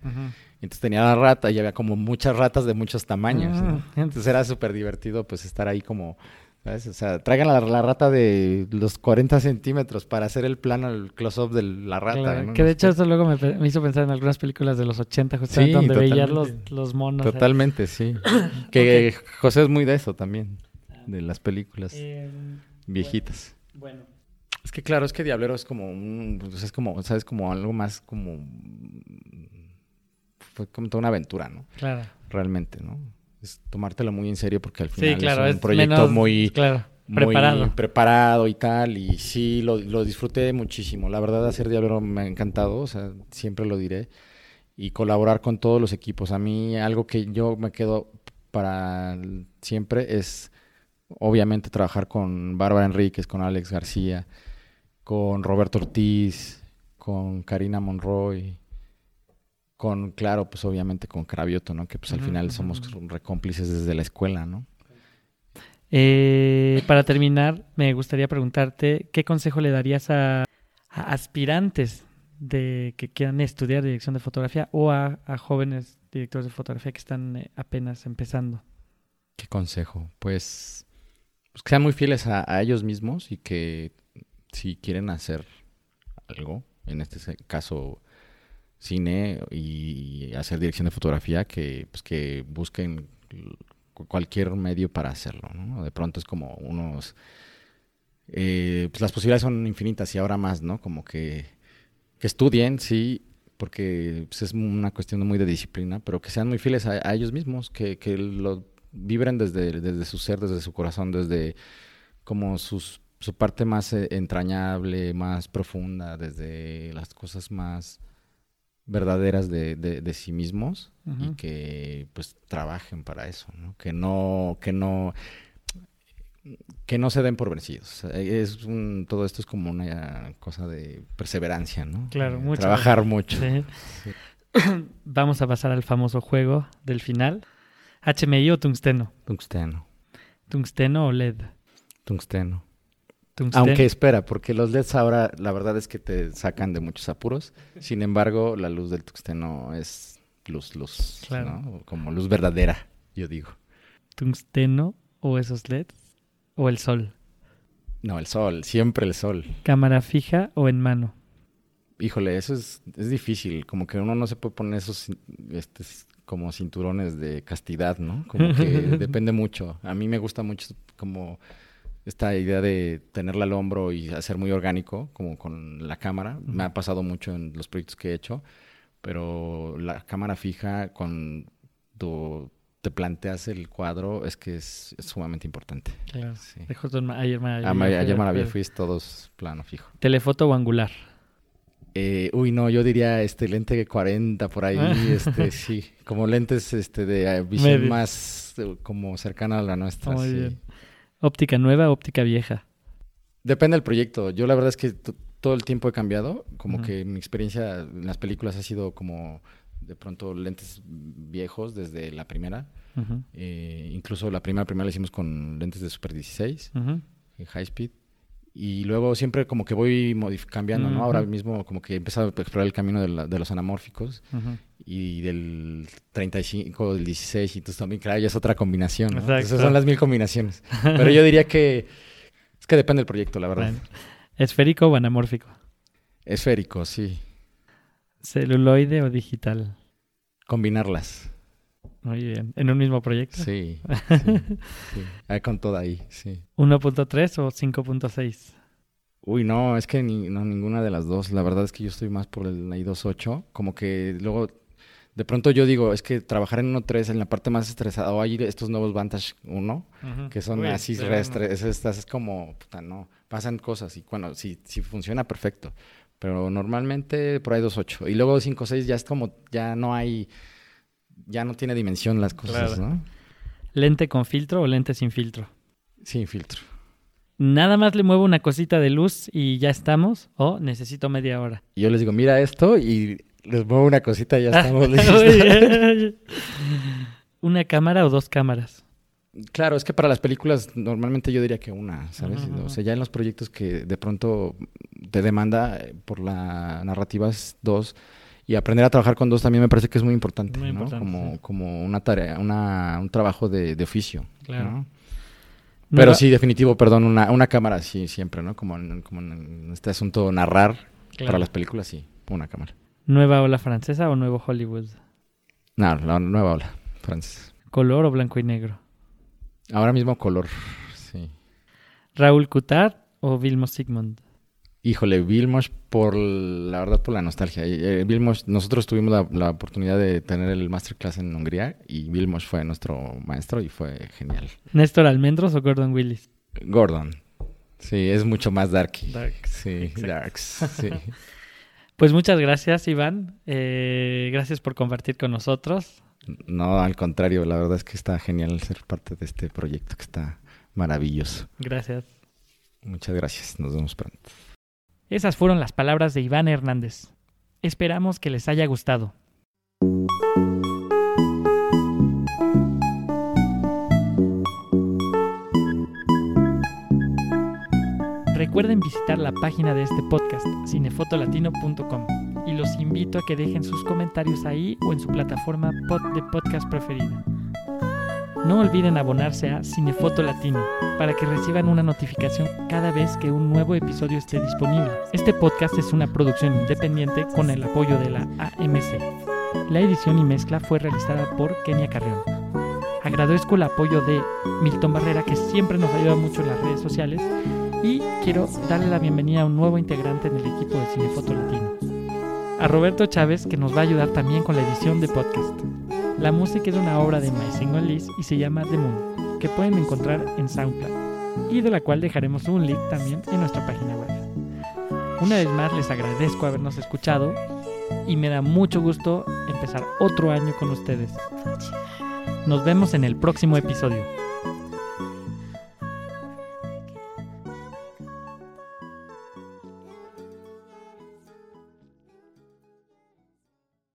Entonces tenía la rata y había como muchas ratas de muchos tamaños. Ah, Entonces era súper divertido pues estar ahí como o sea, traigan la, rata de los 40 centímetros para hacer el plano, el close-up de la rata. Que de hecho eso luego me, hizo pensar en algunas películas de los 80, justamente donde veías los, los monos. Totalmente, sí. que José es muy de eso también, de las películas em, viejitas. Bueno. Es que claro, es que Diablero es como un, pues es como, ¿sabes? Como algo más como... Fue como toda una aventura, ¿no? Claro. Realmente, ¿no? Tomártelo muy en serio porque al final es un proyecto muy, preparado. preparado y tal. Y sí, lo, disfruté muchísimo. La verdad, hacer Diablo me ha encantado, o sea, siempre lo diré. Y colaborar con todos los equipos. A mí, algo que yo me quedo para siempre es, obviamente, trabajar con Bárbara Enríquez, con Alex García, con Roberto Ortiz, con Karina Monroy con, claro, pues obviamente con Cravioto, ¿no? Que pues al final somos recómplices desde la escuela, ¿no? Eh, para terminar, me gustaría preguntarte, ¿qué consejo le darías a, aspirantes de que quieran estudiar dirección de fotografía o a, jóvenes directores de fotografía que están eh, apenas empezando? ¿Qué consejo? Pues, pues que sean muy fieles a, a ellos mismos y que si quieren hacer algo, en este caso cine y hacer dirección de fotografía que, pues, que busquen cualquier medio para hacerlo. ¿no? De pronto es como unos... Eh, pues las posibilidades son infinitas y ahora más, ¿no? Como que, que estudien, sí, porque pues, es una cuestión muy de disciplina, pero que sean muy fieles a, ellos mismos, que, que, lo vibren desde, desde su ser, desde su corazón, desde como sus su parte más eh, entrañable, más profunda, desde las cosas más verdaderas de, de, de sí mismos y que pues trabajen para eso, ¿no? Que no, que no, que no se den por vencidos. Es un- todo esto es como una cosa de perseverancia, ¿no? Claro, Eh, mucho. Trabajar mucho. Sí. Sí. Vamos a pasar al famoso juego del final. HMI o tungsteno. Tungsteno, Tungsteno o LED. tungsteno. Aunque espera, porque los LEDs ahora la verdad es que te sacan de muchos apuros. Sin embargo, la luz del tungsteno es luz, luz, Claro. ¿no? Como luz verdadera, yo digo. tungsteno o esos LEDs o el sol. No, el sol, siempre el sol. Cámara fija o en mano. Híjole, eso es, es difícil. Como que uno no se puede poner esos este, como cinturones de castidad, ¿no? Como que depende mucho. A mí me gusta mucho como esta idea de tenerla al hombro y hacer muy orgánico, como con la cámara. Me ha pasado mucho en los proyectos que he hecho, pero la cámara fija, cuando te planteas el cuadro, es que es, es sumamente importante. Claro. Sí. Ayer Maravilla. Ah, Maravilla fui todos plano fijo. Telefoto o angular. Eh, uy, no, yo diría este lente 40 por ahí, este, sí, como lentes este de eh, visión Medio. más eh, como cercana a la nuestra. Muy sí. bien. Óptica nueva, óptica vieja. Depende del proyecto. Yo la verdad es que todo el tiempo he cambiado, como que mi experiencia en las películas ha sido como de pronto lentes viejos desde la primera. Eh, incluso la primera primera la hicimos con lentes de Super 16, ujú. en high speed. Y luego siempre como que voy cambiando, ¿no? Ahora mismo como que he empezado a explorar el camino de, la- de los anamórficos. Ujú. y del 35, del 16, y entonces también, claro, ya es otra combinación, ¿no? Exacto. Esas son las mil combinaciones. Pero yo diría que es que depende del proyecto, la verdad. Bueno. Esférico o anamórfico. Esférico, sí. Celuloide o digital. Combinarlas, Muy bien. ¿En un mismo proyecto? sí. sí, sí. Ah, con todo ahí, sí. 1.3 o 5.6. Uy, no, es que ni- no, ninguna de las dos. La verdad es que yo estoy más por el i2.8. Como que luego, de pronto yo digo, es que trabajar en 1.3 en la parte más estresada, o hay estos nuevos Vantage 1, que son Uy, así pero restre- es, estas es como, puta, no, pasan cosas y bueno, si, si funciona perfecto, pero normalmente por ahí 2.8 y luego 5.6 ya es como, ya no hay, ya no tiene dimensión las cosas, Claro. ¿no? ¿Lente con filtro o lente sin filtro? Sin filtro. Nada más le muevo una cosita de luz y ya estamos. O necesito media hora. Y yo les digo, mira esto y les muevo una cosita y ya estamos listos. Muy bien. ¿Una cámara o dos cámaras? Claro, es que para las películas normalmente yo diría que una, ¿sabes? O sea, ya en los proyectos que de pronto te demanda por la narrativa es dos y aprender a trabajar con dos también me parece que es muy importante, Muy ¿no? importante, como, sí. como una tarea, una, un trabajo de, de oficio. Claro. ¿no? Pero sí, definitivo, perdón, una, una cámara sí, siempre, ¿no? Como en, como en este asunto narrar Claro. para las películas, sí, una cámara. ¿Nueva ola francesa o nuevo Hollywood? No, la nueva ola, Francis. ¿Color o blanco y negro? Ahora mismo color, sí. ¿Raúl Coutard o Vilmos Sigmund? Híjole, Vilmos, por la verdad, por la nostalgia. Eh, Vilmos, nosotros tuvimos la, la oportunidad de tener el masterclass en Hungría y Vilmos fue nuestro maestro y fue genial. ¿Néstor Almendros o Gordon Willis? Gordon, sí, es mucho más darky. Dark. Sí, Exacto. darks, sí. Pues muchas gracias, Iván. Eh, gracias por compartir con nosotros. No, al contrario, la verdad es que está genial ser parte de este proyecto que está maravilloso. Gracias. Muchas gracias, nos vemos pronto. Esas fueron las palabras de Iván Hernández. Esperamos que les haya gustado. Recuerden visitar la página de este podcast, cinefotolatino.com, y los invito a que dejen sus comentarios ahí o en su plataforma pod de podcast preferida. No olviden abonarse a Cinefoto Latino para que reciban una notificación cada vez que un nuevo episodio esté disponible. Este podcast es una producción independiente con el apoyo de la AMC. La edición y mezcla fue realizada por Kenia Carreón. Agradezco el apoyo de Milton Barrera, que siempre nos ayuda mucho en las redes sociales, y quiero darle la bienvenida a un nuevo integrante en el equipo de Cinefoto Latino. A Roberto Chávez, que nos va a ayudar también con la edición de podcast. La música es una obra de My Single List y se llama The Moon, que pueden encontrar en SoundCloud. y de la cual dejaremos un link también en nuestra página web. Una vez más les agradezco habernos escuchado y me da mucho gusto empezar otro año con ustedes. Nos vemos en el próximo episodio.